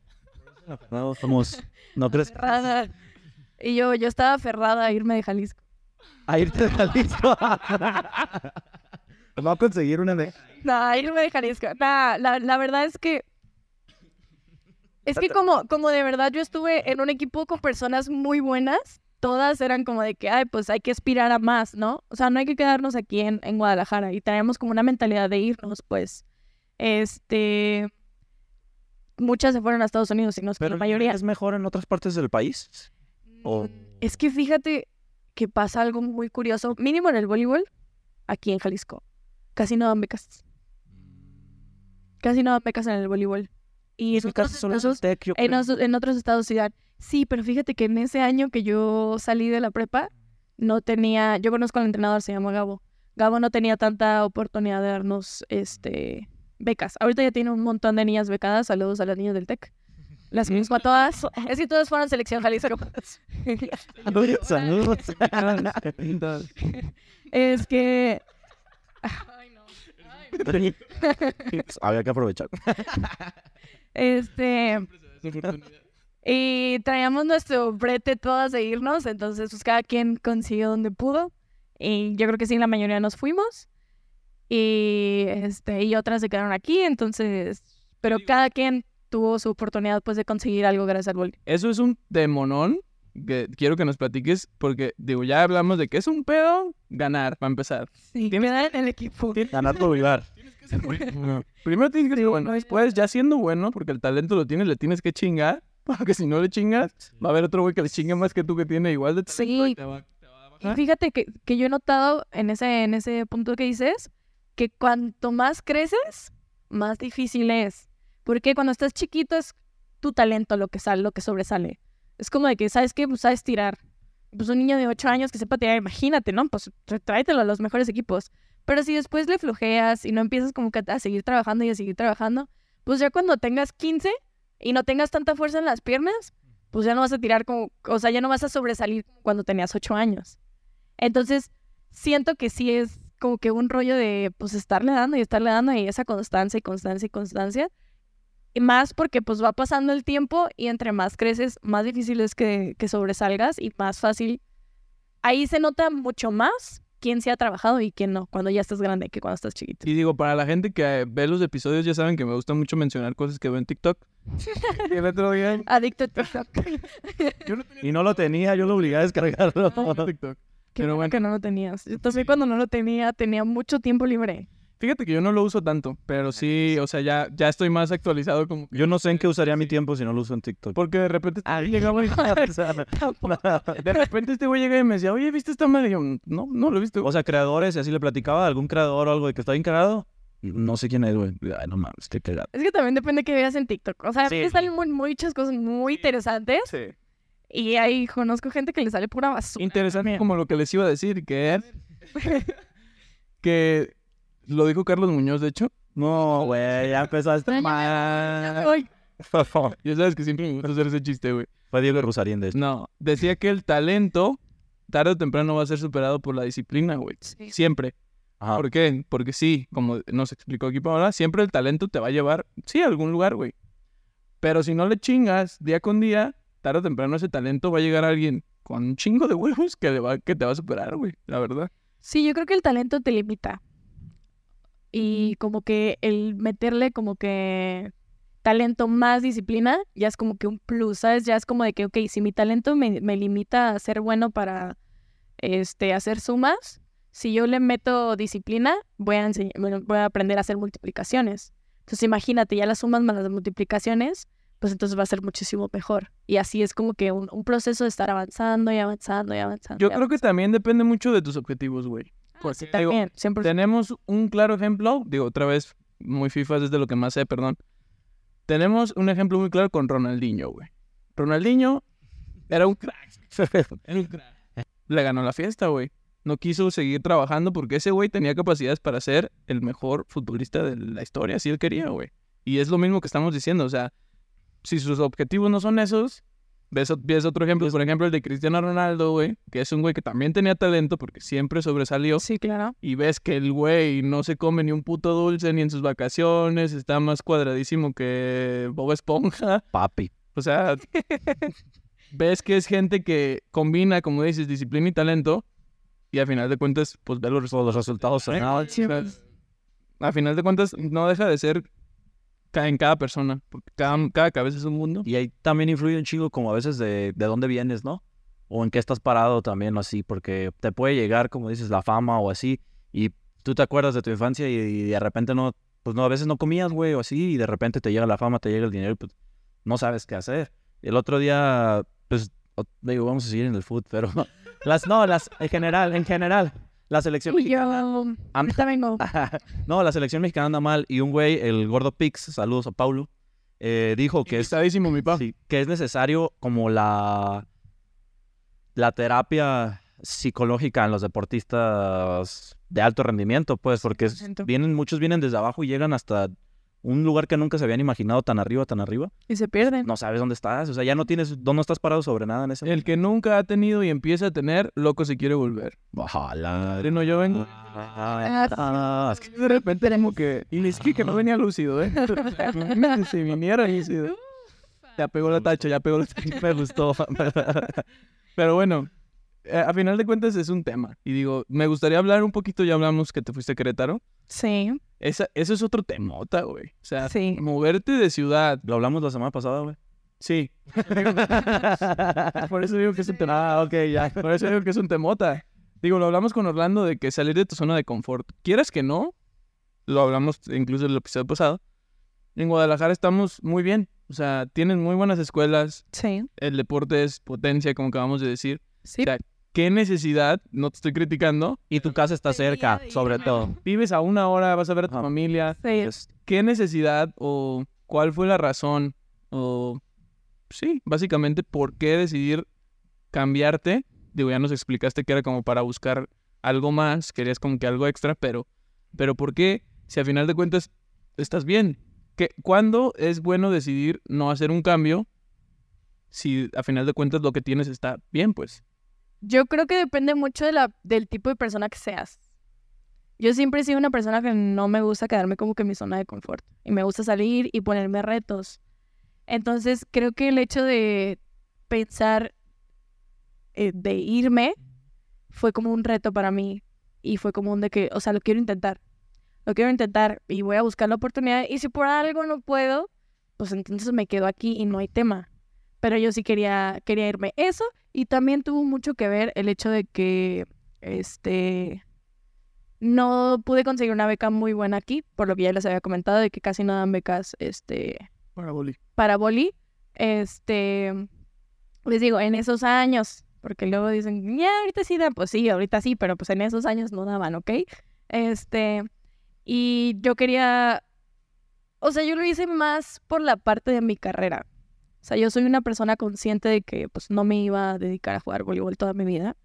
No, somos... ¿No crees? aferrada. Y yo, yo estaba aferrada a irme de Jalisco. A irte de Jalisco. Va a conseguir una de... No, irme de Jalisco. Nah, la, la verdad es que. Es que como, como de verdad yo estuve en un equipo con personas muy buenas, todas eran como de que, ay, pues hay que aspirar a más, ¿no? O sea, no hay que quedarnos aquí en, en Guadalajara y traemos como una mentalidad de irnos, pues. Este. Muchas se fueron a Estados Unidos y no es que Pero la mayoría. ¿Es mejor en otras partes del país? o- Es que fíjate que pasa algo muy curioso, mínimo en el voleibol, aquí en Jalisco. Casi no dan becas. Casi no dan becas en el voleibol. Y en otros, estados, Tec, yo en, creo. os- en otros estados sí dan. Sí, pero fíjate que en ese año que yo salí de la prepa, no tenía, yo conozco al entrenador, se llama Gabo. Gabo no tenía tanta oportunidad de darnos este becas. Ahorita ya tiene un montón de niñas becadas. Saludos a las niñas del TEC. Las conozco a todas. Es que todas fueron selección Jalisco. Saludos. es que Había que aprovechar. este y traíamos nuestro brete todas de irnos, entonces pues cada quien consiguió donde pudo y yo creo que sí la mayoría nos fuimos y este y otras se quedaron aquí, entonces pero cada quien tuvo su oportunidad pues de conseguir algo gracias al boli. Eso es un demonón que quiero que nos platiques porque, digo, ya hablamos de que es un pedo ganar, para empezar. Sí, quedar en el equipo. Ganar por lugar. Primero tienes que ser bueno, después ya siendo bueno, porque el talento lo tienes, le tienes que chingar, porque si no le chingas, va a haber otro güey que le chingue más que tú que tiene igual de talento y Sí. te va- te va a Y bajar. fíjate que, que yo he notado en ese, en ese punto que dices que cuanto más creces, más difícil es. Porque cuando estás chiquito es tu talento lo que sale, lo que sobresale. Es como de que, ¿sabes qué? Pues sabes tirar. Pues un niño de 8 años que sepa tirar, imagínate, ¿no? Pues tráetelo a los mejores equipos. Pero si después le flojeas y no empiezas como que a seguir trabajando y a seguir trabajando, pues ya cuando tengas 15 y no tengas tanta fuerza en las piernas, pues ya no vas a tirar como, o sea, ya no vas a sobresalir cuando tenías 8 años. Entonces, siento que sí es como que un rollo de, pues, estarle dando y estarle dando y esa constancia y constancia y constancia. Y más porque, pues, va pasando el tiempo y entre más creces, más difícil es que, que sobresalgas y más fácil. Ahí se nota mucho más quién se ha trabajado y quién no, cuando ya estás grande que cuando estás chiquito. Y digo, para la gente que ve los episodios, ya saben que me gusta mucho mencionar cosas que veo en TikTok. Y el otro día, Adicto a TikTok. yo no tenía Y no lo tenía, yo lo obligué a descargarlo. TikTok. Qué Pero bueno que no lo tenías. También cuando no lo tenía, tenía mucho tiempo libre. Fíjate que yo no lo uso tanto, pero sí, o sea, ya, ya estoy más actualizado como... Yo no sé en qué usaría mi tiempo si no lo uso en TikTok. Porque de repente llegaba y- O sea, de repente este güey llega y me decía, oye, ¿viste esta madre? Y yo, no, no lo he visto. o sea, creadores, y así le platicaba a algún creador o algo de que está bien cagado. No sé quién es, güey. Ay, no mames, qué cagado. Es que también depende de qué veas en TikTok. O sea, Sí. muy- muchas cosas muy interesantes Sí. Y ahí conozco gente que le sale pura basura. Interesante como lo que les iba a decir, que que lo dijo Carlos Muñoz, de hecho. No, güey, ya empezaste mal. Ya sabes que siempre me gusta hacer ese chiste, güey. Fue Diego de esto. No, decía que el talento tarde o temprano va a ser superado por la disciplina, güey. sí. Siempre. Ajá. ¿Por qué? Porque sí, como nos explicó aquí Paola, siempre el talento te va a llevar, sí, a algún lugar, güey. Pero si no le chingas día con día, tarde o temprano ese talento va a llegar a alguien con un chingo de huevos que, le va, que te va a superar, güey, la verdad. Sí, yo creo que el talento te limita. Y como que el meterle como que talento más disciplina, ya es como que un plus, ¿sabes? Ya es como de que, ok, si mi talento me, me limita a ser bueno para este, hacer sumas, si yo le meto disciplina, voy a, enseñ- bueno, voy a aprender a hacer multiplicaciones. Entonces imagínate, ya las sumas más las multiplicaciones, pues entonces va a ser muchísimo mejor. Y así es como que un, un proceso de estar avanzando y avanzando y avanzando. Yo y creo que también depende mucho de tus objetivos, güey. Porque digo, también, siempre. Tenemos un claro ejemplo, digo otra vez, muy FIFA es de lo que más sé, perdón. Tenemos un ejemplo muy claro con Ronaldinho, güey. Ronaldinho Era un crack. Era un crack. Le ganó la fiesta, güey. No quiso seguir trabajando porque ese güey tenía capacidades para ser el mejor futbolista de la historia, si él quería, güey. Y es lo mismo que estamos diciendo, o sea, si sus objetivos no son esos, ves, ves otro ejemplo, por ejemplo el de Cristiano Ronaldo, güey, que es un güey que también tenía talento porque siempre sobresalió. Sí, claro. Y ves que el güey no se come ni un puto dulce ni en sus vacaciones, está más cuadradísimo que Bob Esponja. Papi. O sea, ves que es gente que combina, como dices, disciplina y talento. Y a final de cuentas, pues ve los resultados. Los resultados sea, a final de cuentas, no deja de ser en cada persona, porque cada, cada cabeza es un mundo. Y ahí también influye un chingo como a veces de, de dónde vienes, ¿no? O en qué estás parado también o así, porque te puede llegar, como dices, la fama o así, y tú te acuerdas de tu infancia y, y de repente no, pues no, a veces no comías, güey, o así, y de repente te llega la fama, te llega el dinero y pues no sabes qué hacer. El otro día, pues, digo, vamos a seguir en el food, pero las, no, las, en general, en general, la selección Y yo, mexicana vengo. no, la selección mexicana anda mal y un güey, el gordo Pix, saludos a Paulo, eh, dijo que es, mi pa. sí, que es necesario como la, la terapia psicológica en los deportistas de alto rendimiento, pues, porque es- 100%. vienen, muchos vienen desde abajo y llegan hasta un lugar que nunca se habían imaginado tan arriba, tan arriba. Y se pierden. No sabes dónde estás, o sea, ya no tienes, no estás parado sobre nada en ese El que nunca ha tenido y empieza a tener, loco se quiere volver. Ojalá. No, yo vengo. Ah, es que- De repente como que... Y es que, que no venía lúcido, ¿eh? si viniera lúcido. Ya pegó la tacha, ya pegó la tacha. me gustó. Pero bueno, eh, a final de cuentas es un tema. Y digo, me gustaría hablar un poquito, ya hablamos que te fuiste a Querétaro. Sí, Esa, eso es otro temota, güey. O sea, Sí. moverte de ciudad. Lo hablamos la semana pasada, güey. Sí. Por eso digo que es un temota. Ah, ok, ya. Por eso digo que es un temota. Digo, lo hablamos con Orlando de que salir de tu zona de confort. Quieras que no, lo hablamos incluso en el episodio pasado. En Guadalajara estamos muy bien. O sea, tienen muy buenas escuelas. sí, El deporte es potencia, como acabamos de decir. sí. O sea, ¿qué necesidad? No te estoy criticando. Y tu casa está cerca, sobre todo. Vives a una hora, vas a ver a tu familia. ¿Qué necesidad o cuál fue la razón? O sí, básicamente, ¿por qué decidir cambiarte? Digo, ya nos explicaste que era como para buscar algo más, querías como que algo extra, pero, pero ¿por qué? Si a final de cuentas estás bien. ¿Qué, ¿Cuándo es bueno decidir no hacer un cambio si a final de cuentas lo que tienes está bien, pues? Yo creo que depende mucho de la, del tipo de persona que seas. Yo siempre he sido una persona que no me gusta quedarme como que en mi zona de confort. Y me gusta salir y ponerme retos. Entonces, creo que el hecho de pensar eh, de irme fue como un reto para mí. Y fue como un de que, o sea, lo quiero intentar. Lo quiero intentar y voy a buscar la oportunidad. Y si por algo no puedo, pues entonces me quedo aquí y no hay tema. Pero yo sí quería, quería irme. Eso y también tuvo mucho que ver el hecho de que este no pude conseguir una beca muy buena aquí, por lo que ya les había comentado, de que casi no dan becas este Para boli. para boli. Este les digo, en esos años, porque luego dicen, ya ahorita sí dan, pues sí, ahorita sí, pero pues en esos años no daban, ¿ok? Este, y yo quería, o sea, yo lo hice más por la parte de mi carrera. O sea, yo soy una persona consciente de que pues no me iba a dedicar a jugar voleibol toda mi vida,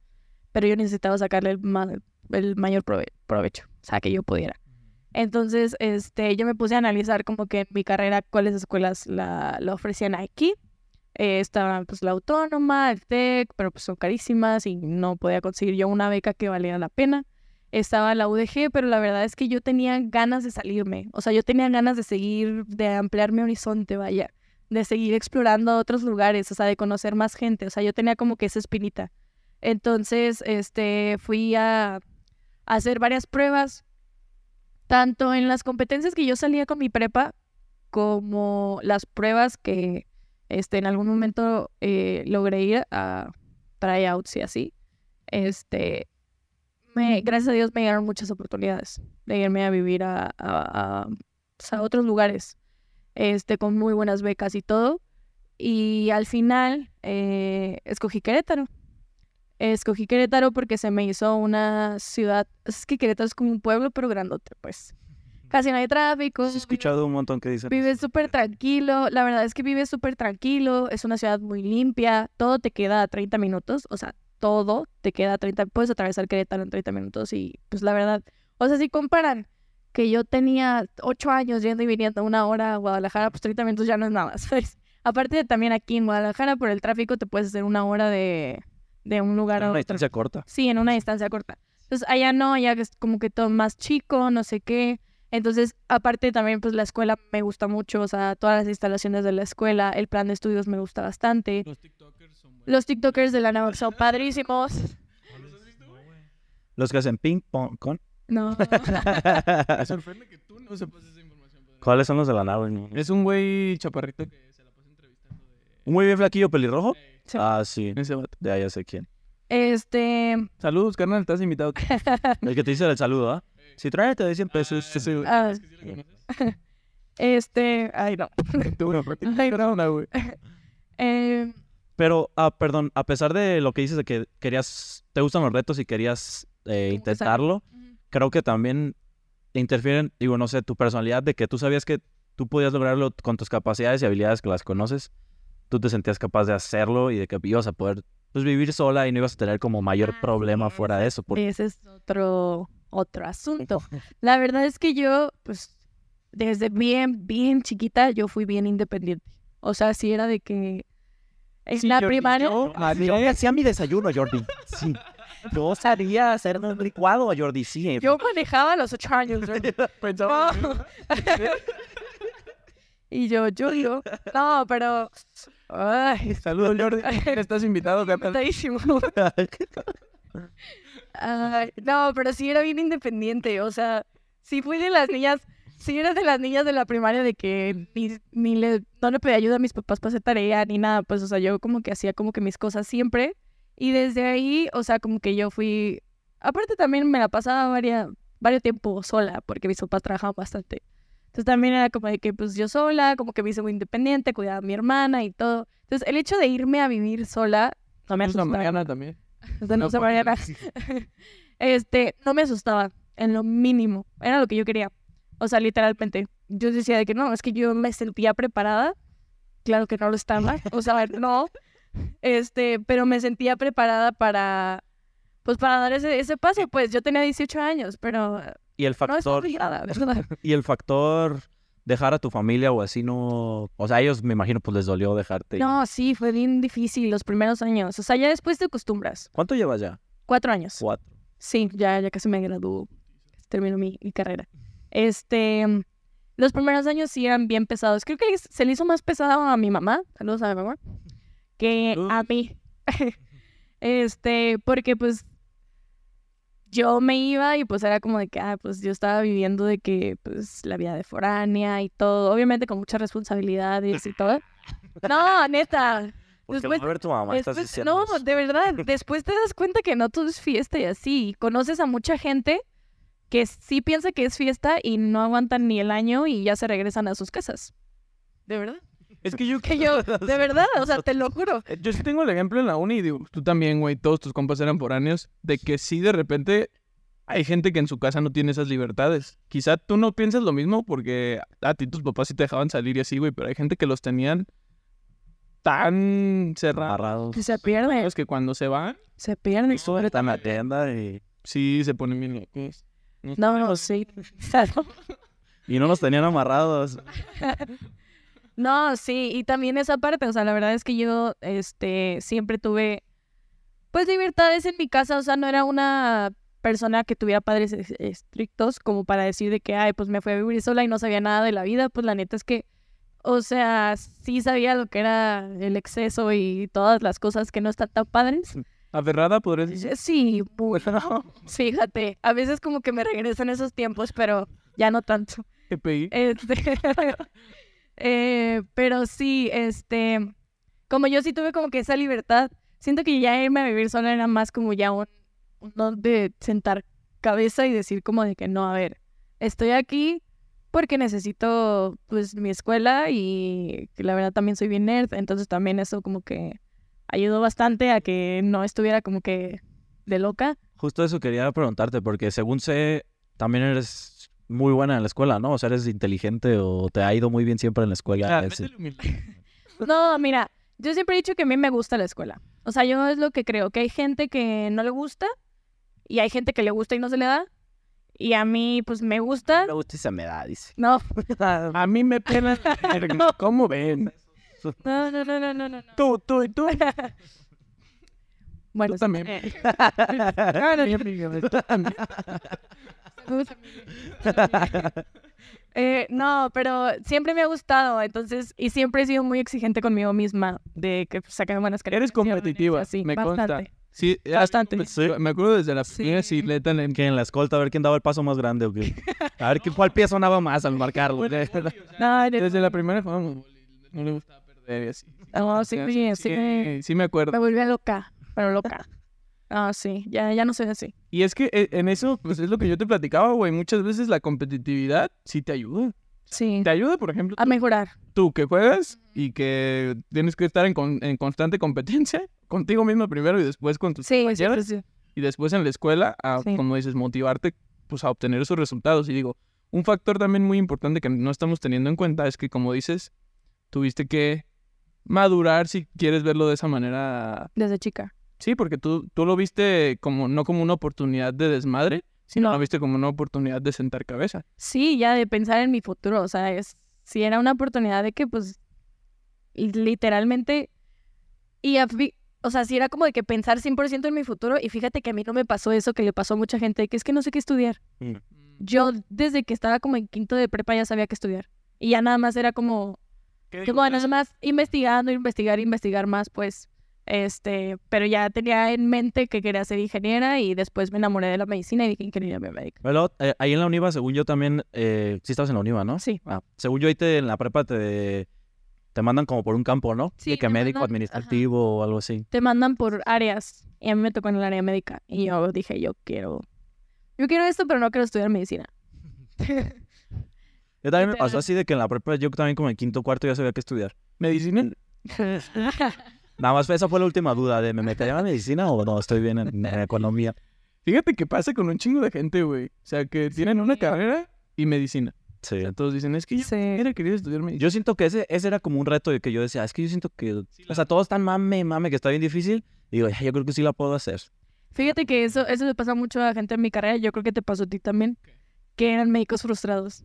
pero yo necesitaba sacarle el, ma- el mayor prove- provecho, o sea, que yo pudiera. Entonces, este, yo me puse a analizar como que en mi carrera cuáles escuelas la, la ofrecían aquí. Eh, estaba pues la autónoma, el TEC, pero pues son carísimas y no podía conseguir yo una beca que valiera la pena. Estaba la UDG, pero la verdad es que yo tenía ganas de salirme. O sea, yo tenía ganas de seguir, de ampliar mi horizonte, vaya, de seguir explorando otros lugares, o sea, de conocer más gente. O sea, yo tenía como que esa espinita. Entonces, este, fui a, hacer varias pruebas, tanto en las competencias que yo salía con mi prepa, como las pruebas que este, en algún momento eh, logré ir a tryouts y así. Este, me, gracias a Dios me dieron muchas oportunidades de irme a vivir a, a, a otros lugares, este, con muy buenas becas y todo. Y al final eh, escogí Querétaro. Escogí Querétaro porque se me hizo una ciudad, es que Querétaro es como un pueblo, pero grandote, pues. casi no hay tráfico. He escuchado un montón que dicen. Vives súper tranquilo, la verdad es que vives súper tranquilo, es una ciudad muy limpia, todo te queda a 30 minutos, o sea, todo te queda a 30, puedes atravesar Querétaro en 30 minutos y pues la verdad, o sea, si comparan que yo tenía 8 años yendo y viniendo una hora a Guadalajara, pues 30 minutos ya no es nada, ¿sabes? Aparte de también aquí en Guadalajara por el tráfico te puedes hacer una hora de, de un lugar En a una otro. distancia corta. Sí, en una distancia corta. Entonces, allá no, allá es como que todo más chico, no sé qué. Entonces, aparte también, pues la escuela me gusta mucho, o sea, todas las instalaciones de la escuela, el plan de estudios me gusta bastante. Los TikTokers son buenos. Los TikTokers de la NAVAC son padrísimos. Los que hacen ping pong con. No. Me sorprende que tú no sepas esa información. padre. ¿Cuáles son los de la nave? no? Es un güey chaparrito que se la pasa entrevistando de... ¿Un muy bien flaquillo pelirrojo? Sí. Ah, sí. Ese vato. Ya, ya sé quién. Este. Saludos, carnal, estás invitado. El que te dice el saludo, ¿ah? Si tráete de 100 pesos. Güey. Ah. Es que sí lo conoces. Este. Ay, no. Tú, no, güey. Eh, Pero, ah, perdón, a pesar de lo que dices de que querías, te gustan los retos y querías eh, intentarlo, creo que también interfieren, digo, no sé, tu personalidad, de que tú sabías que tú podías lograrlo con tus capacidades y habilidades que las conoces, tú te sentías capaz de hacerlo y de que ibas a poder pues, vivir sola y no ibas a tener como mayor Ah, problema sí, fuera de eso. Porque... Ese es otro, otro asunto. La verdad es que yo, pues, desde bien, bien chiquita, yo fui bien independiente. O sea, sí era de que en Sí, la Jordi, primaria... yo- yo me hacía mi desayuno, Jordi. Sí. Yo sabía hacer un licuado, Jordi, sí. Yo manejaba a los ocho años. ¿no? Pensaba... No. y yo, yo, yo. No, pero... Ay, Saludos, Jordi. Estás invitado. Ay, no, pero sí era bien independiente. O sea, sí fui de las niñas, sí era de las niñas de la primaria de que ni, ni le, no le pedí ayuda a mis papás para hacer tarea ni nada. Pues, o sea, yo como que hacía como que mis cosas siempre. Y desde ahí, o sea, como que yo fui. Aparte también me la pasaba varia, varios tiempo sola, porque mis papás trabajaban bastante. Entonces también era como de que pues yo sola, como que me hice muy independiente, cuidaba a mi hermana y todo. Entonces el hecho de irme a vivir sola no me asustaba. Mariana también. Entonces, no No, por- Mariana. este, no me asustaba en lo mínimo. Era lo que yo quería. O sea, literalmente. Yo decía de que no, es que yo me sentía preparada. Claro que no lo estaba. O sea, no. Este, pero me sentía preparada para, pues para dar ese, ese paso. Pues yo tenía 18 años, pero Y el no es factor, obligada, ¿verdad? y el factor dejar a tu familia o así no, o sea, a ellos me imagino pues les dolió dejarte. No, sí, fue bien difícil los primeros años. O sea, ya después te acostumbras. ¿Cuánto llevas ya? Cuatro años. Cuatro. Sí, ya, ya casi me graduó. Termino mi, mi carrera. Este, los primeros años sí eran bien pesados. Creo que se le hizo más pesado a mi mamá, saludos a mi mamá, que a mí. este, porque pues yo me iba y pues era como de que, ah, pues yo estaba viviendo de que, pues, la vida de foránea y todo, obviamente con muchas responsabilidades y todo. No, neta. Porque Después- a ver tu mamá estás Después- diciendo no, de verdad, después te das cuenta que no todo es fiesta y así. Conoces a mucha gente que sí piensa que es fiesta y no aguantan ni el año y ya se regresan a sus casas. ¿De verdad? Es que yo... Que yo, de verdad, o sea, te lo juro. Eh, Yo sí tengo el ejemplo en la uni, y digo, tú también, güey, todos tus compas eran foráneos, de que sí de repente hay gente que en su casa no tiene esas libertades. Quizá tú no piensas lo mismo porque a ti tus papás sí te dejaban salir y así, güey, pero hay gente que los tenían tan cerrados Agarrados. Se pierde, que cuando se van, se pierde. Está en la tienda y, sí se ponen bien locos. No, no, sí. y no nos tenían amarrados. No, sí, y también esa parte, o sea, la verdad es que yo, este, siempre tuve, pues, libertades en mi casa, o sea, no era una persona que tuviera padres es- estrictos como para decir de que, ay, pues me fui a vivir sola y no sabía nada de la vida, pues la neta es que, o sea, sí sabía lo que era el exceso y todas las cosas que no están tan padres. Aferrada, podrías decir. Sí, bueno, fíjate, a veces como que me regresan esos tiempos, pero ya no tanto. EPI. Este, eh, pero sí, este, como yo sí tuve como que esa libertad, siento que ya irme a vivir sola era más como ya un, un de sentar cabeza y decir como de que no, a ver, estoy aquí porque necesito pues mi escuela y la verdad también soy bien nerd, entonces también eso como que ayudó bastante a que no estuviera como que de loca. Justo eso quería preguntarte, porque según sé, también eres muy buena en la escuela, ¿no? O sea, eres inteligente o te ha ido muy bien siempre en la escuela. Ah, ese-. No, mira, yo siempre he dicho que a mí me gusta la escuela. O sea, yo es lo que creo, que hay gente que no le gusta y hay gente que le gusta y no se le da. Y a mí, pues, me gusta. Me gusta esa me da, dice. No, A mí me pena. verga. ¿Cómo ven? no, no, no, no, no, no. Tú, tú y tú. Bueno, Tú también. eh, No, eh, no, pero siempre me ha gustado, entonces, y siempre he sido muy exigente conmigo misma de que saque buenas Eres calificaciones, competitiva, así, me bastante. consta. Sí, eh, Bastante. sí, Me acuerdo desde la primera Sí. en Que en la escolta, a ver quién daba el paso más grande o qué. A ver qué- cuál pie sonaba más al marcarlo. No, de- Desde la primera boli, no le gustaba perder y así. No, sí, sí, sí. sí me acuerdo. me volví loca, pero loca. Ah, sí, ya, ya no soy así. Y es que eh, en eso, pues es lo que yo te platicaba, güey. Muchas veces la competitividad sí te ayuda. Sí, Te ayuda, por ejemplo, a mejorar. tú que juegas y que tienes que estar en, con- en constante competencia contigo mismo primero y después con tus Sí, compañeros sí, sí. y después en la escuela a, Sí. como dices, motivarte pues a obtener esos resultados. Y digo, un factor también muy importante que no estamos teniendo en cuenta es que, como dices, tuviste que madurar si quieres verlo de esa manera. Desde chica. Sí, porque tú, tú lo viste como no como una oportunidad de desmadre, sino No. lo viste como una oportunidad de sentar cabeza. Sí, ya de pensar en mi futuro, o sea, es, si era una oportunidad de que, pues, literalmente, y a o sea, si era como de que pensar 100% en mi futuro, y fíjate que a mí no me pasó eso que le pasó a mucha gente, que es que no sé qué estudiar. Yo desde que estaba como en quinto de prepa ya sabía qué estudiar. Y ya nada más era como, ¿Qué que bueno, nada más investigando, investigar, investigar más, pues, este, pero ya tenía en mente que quería ser ingeniera y después me enamoré de la medicina y dije ingeniería biomédica. Pero eh, ahí en la UNIVA, según yo también, eh, sí estabas en la UNIVA, ¿no? Sí. Ah, según yo ahí te, en la prepa te, te mandan como por un campo, ¿no? Sí, De que médico, mandan- administrativo o algo así. te mandan por áreas y a mí me tocó en el área médica y yo dije yo quiero yo quiero esto pero no quiero estudiar medicina Yo también me pasó así de que en la prepa yo también como en quinto cuarto ya sabía qué estudiar. ¿Medicina? Nada más esa fue la última duda de ¿me metería a medicina o no? Estoy bien en, en economía. Fíjate que pasa con un chingo de gente, güey. O sea, que tienen una carrera y medicina. Sí. O sea, todos dicen, es que yo Sí. hubiera querido estudiar medicina. Yo siento que ese, ese era como un reto de que yo decía, es que yo siento que, o sea, todos están mame, mame, que está bien difícil. Y digo, "Ya, yo creo que sí la puedo hacer. fíjate que eso eso le pasa mucho a gente en mi carrera yo creo que te pasó a ti también que eran médicos frustrados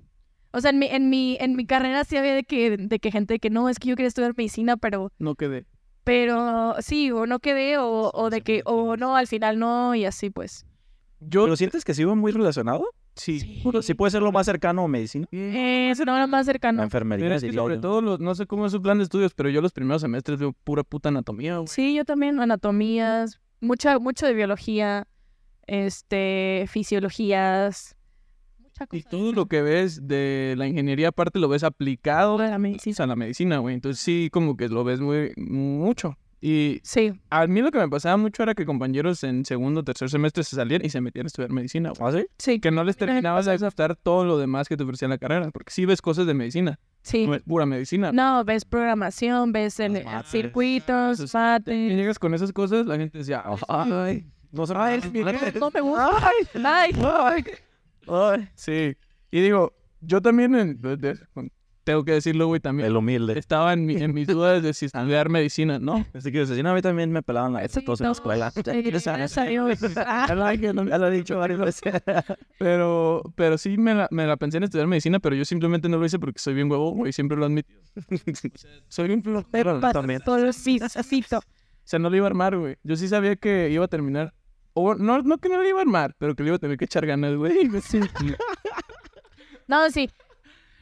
o sea en mi en mi en mi carrera sí había de que de que gente que no es que yo quería estudiar medicina pero No quedé. Pero sí o no quedé o, o de que o no al final no y así pues Yo, ¿Pero sientes que sí va muy relacionado? sí. Sí puede ser lo más cercano a medicina. eh, eso no era más La cercano enfermería, Pero es que sobre todo, los- no sé cómo es su plan de estudios, pero yo los primeros semestres veo pura puta anatomía, güey. Sí, yo también, anatomías, mucha, mucho de biología, este, fisiologías, Y todo lo que ves de la ingeniería aparte lo ves aplicado de la medicina. a la medicina, güey. Entonces sí, como que lo ves muy mucho. Y Sí, a mí lo que me pasaba mucho era que compañeros en segundo o tercer semestre se salían y se metían a estudiar medicina, güey. ¿Ah, sí? Que no les terminabas de gustar todo lo demás que te ofrecía la carrera. Porque sí ves cosas de medicina, sí. no es pura medicina. No, ves programación, ves el, mates. circuitos, Entonces, Y llegas con esas cosas, la gente decía, ay, No sé. Ay, No me gusta. Ay, ay. Sí. Y digo, yo también, en- de- de- tengo que decirlo, güey, también. El humilde. Estaba en, mi- en mis dudas de si estudiar medicina, ¿no? Así que decir, no, a mí también me pelaban la Sí, todos en la no, escuela. sí. Ya lo dije, no- ya lo he dicho varias veces. Pero, pero sí me la, me la pensé en estudiar medicina, pero yo simplemente no lo hice porque soy bien huevo, güey, siempre lo he admitido. Soy bien flojero también. Todo el. O sea, no lo iba a armar, güey. Yo sí sabía que iba a terminar. O no, no que no lo iba a armar, pero que le iba a tener que echar ganas, güey. Sí. No, sí.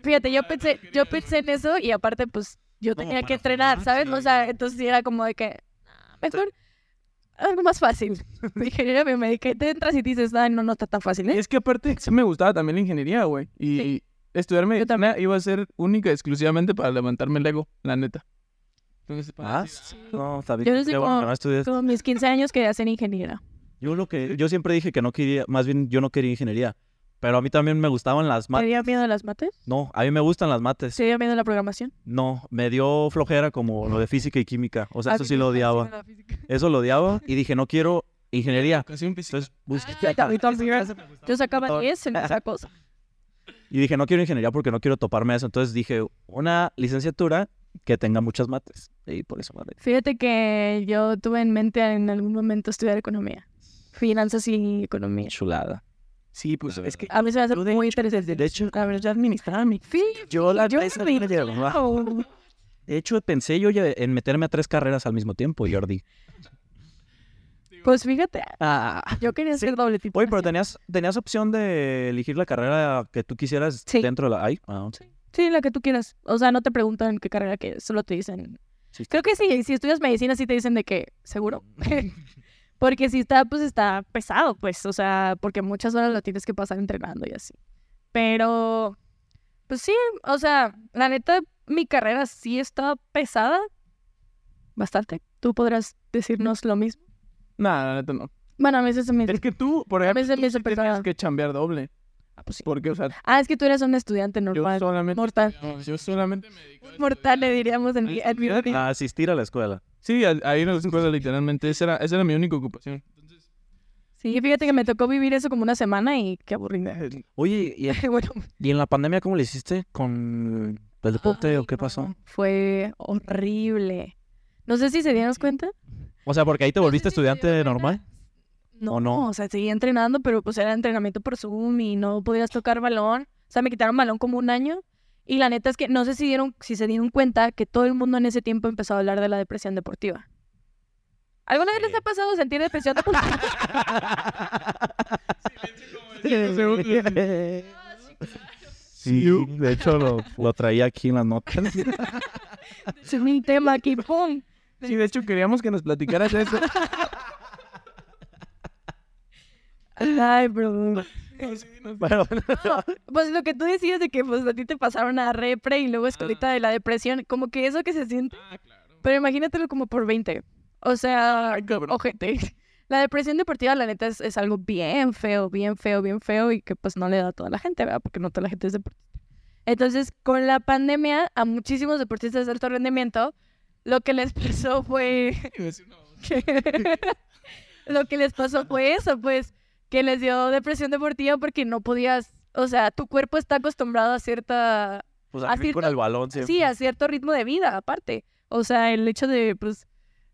Fíjate, yo pensé, yo pensé en eso y aparte, pues, yo tenía que entrenar, ¿sabes? sí. O sea, entonces sí era como de que, ah, mejor algo más fácil. Ingeniería biomédica. Y te entras y dices, ay, no, no está tan fácil, Y ¿eh? es que aparte sí me gustaba también la ingeniería, güey. Y Sí. estudiar medicina también. iba a ser única y exclusivamente para levantarme el ego, la neta. Entonces, Ah, decir, no, está bien. Yo desde Qué bueno como- que no. Como mis 15 años quería ser ingeniera. Yo lo que, yo siempre dije que no quería, más bien yo no quería ingeniería. Pero a mí también me gustaban las ¿Te mates. dio miedo a las mates? No, a mí me gustan las mates. ¿Te dio miedo a la programación? No, me dio flojera como lo de física y química. O sea, Ah, eso sí lo odiaba. Eso lo odiaba y dije, no quiero ingeniería. Entonces busqué. Ay, a mí también. Yo sacaba 10 en esa cosa. Y dije, no quiero ingeniería porque no quiero toparme a eso. Entonces dije, una licenciatura que tenga muchas mates. Y por eso madre. Fíjate que yo tuve en mente en algún momento estudiar economía. Finanzas y economía. Chulada. Sí, pues es que A mí se me hace de muy interesante. de hecho, a ver, ya administraba mi... Sí, Yo la yo me-. De hecho, pensé yo ya en meterme a tres carreras al mismo tiempo, Jordi. Pues fíjate, Ah. yo quería ser doble tipo. Oye, pero tenías, tenías opción de elegir la carrera que tú quisieras Sí. dentro de la... Ay, ah, sí. Sí, la que tú quieras. O sea, no te preguntan qué carrera que solo te dicen. Sí. Creo que sí, si estudias medicina sí te dicen de que, seguro. porque si está, pues está pesado, pues, o sea, porque muchas horas lo tienes que pasar entrenando y así. Pero, pues sí, o sea, la neta, mi carrera sí está pesada. Bastante. Tú podrás decirnos lo mismo. Nada, la neta no. Bueno, a veces se me... Es que tú, por A ejemplo, tú sí pesada. que chambear doble. Ah, pues sí. Porque, o sea, Ah, es que tú eres un estudiante yo normal. solamente... Mortal. no, yo solamente me dedico a Mortal, le estudiar. diríamos en mi... en mi- Estudiar. A asistir a la escuela. Sí, a- ahí en la escuela literalmente. Esa era, esa era mi única ocupación. Entonces, Sí, fíjate que me tocó vivir eso como una semana y qué aburrida. Oye, ¿y, bueno, y en la pandemia cómo le hiciste con el deporte ay, o qué no, pasó? Fue horrible. No sé si se dieron cuenta. O sea, porque ahí te No sé volviste si estudiante normal. No, ¿O no? o sea, seguía entrenando, pero pues era entrenamiento por Zoom y no podías tocar balón. O sea, me quitaron balón como un año. Y la neta es que no sé si, dieron, si se dieron cuenta que todo el mundo en ese tiempo empezó a hablar de la depresión deportiva. ¿Alguna vez les ha pasado sentir depresión deportiva? Sí, de hecho lo, lo traía aquí en las notas. Es mi tema aquí, ¡pum! sí, de hecho queríamos que nos platicaras eso. Ay, bro. Bueno, Pues lo que tú decías de que pues a ti te pasaron a repre y luego escolita de la depresión, como que eso que se siente, Ah, claro. pero imagínatelo como por 20. O sea, Ay, cabrón. ojete. La depresión deportiva, la neta, es, es algo bien feo, bien feo, bien feo y que pues no le da a toda la gente, ¿verdad? Porque no toda la gente es deportista. Entonces, con la pandemia, a muchísimos deportistas de alto rendimiento, lo que les pasó fue no. lo que les pasó fue eso, pues, que les dio depresión deportiva porque no podías, o sea, tu cuerpo está acostumbrado a cierta, pues a con to- el balón siempre. sí, a cierto ritmo de vida, aparte. O sea, el hecho de, pues,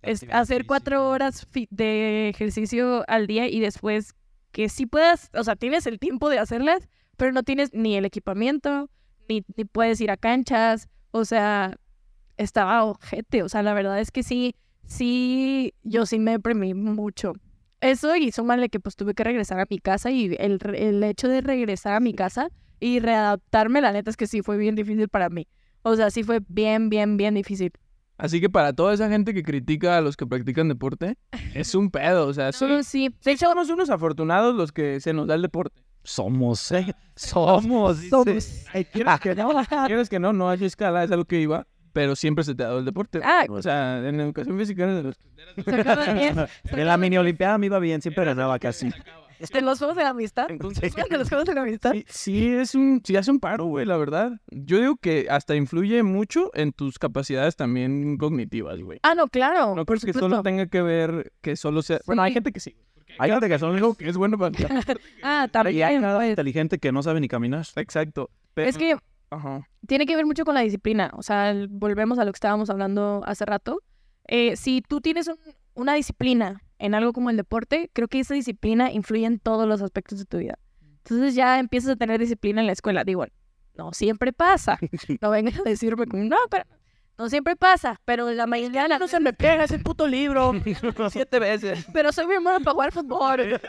es hacer cuatro horas de ejercicio al día y después que sí puedas, o sea, tienes el tiempo de hacerlas, pero no tienes ni el equipamiento, ni, ni puedes ir a canchas, o sea, estaba ojete, o sea, la verdad es que sí, sí, yo sí me deprimí mucho. Eso y súmale que pues tuve que regresar a mi casa y el, re- el hecho de regresar a mi casa y readaptarme, la neta es que sí fue bien difícil para mí. O sea, sí fue bien, bien, bien difícil. Así que para toda esa gente que critica a los que practican deporte, es un pedo. O sea, Solo sí, sí. De hecho, somos unos afortunados los que se nos da el deporte. Somos, eh, somos. dice. somos. Ay, quieres que no, quieres que no, no hay escala, es algo que iba, pero siempre se te ha dado el deporte. Ah, O sea, en educación física eres de los. En la mini olimpiada me iba bien, siempre ganaba casi. De los juegos de la amistad. Entonces, De los juegos de la amistad. sí, sí es un, sí hace un paro, güey, la verdad. Yo digo que hasta influye mucho en tus capacidades también cognitivas, güey. Ah, no, claro. No creo que solo tenga que ver que solo sea... Bueno, hay gente que sí. Hay gente que son algo que es bueno para... Ah, y también. hay nada pues. inteligente que no sabe ni caminar. Exacto. Pero- Es que Ajá. tiene que ver mucho con la disciplina. O sea, volvemos a lo que estábamos hablando hace rato. Eh, si tú tienes un- una disciplina en algo como el deporte, creo que esa disciplina influye en todos los aspectos de tu vida. Entonces ya empiezas a tener disciplina en la escuela. Digo, no siempre pasa. No vengan a decirme no, pero no siempre pasa. Pero la mayoría de las No se me pega ese puto libro siete veces. Pero soy muy buena para jugar fútbol.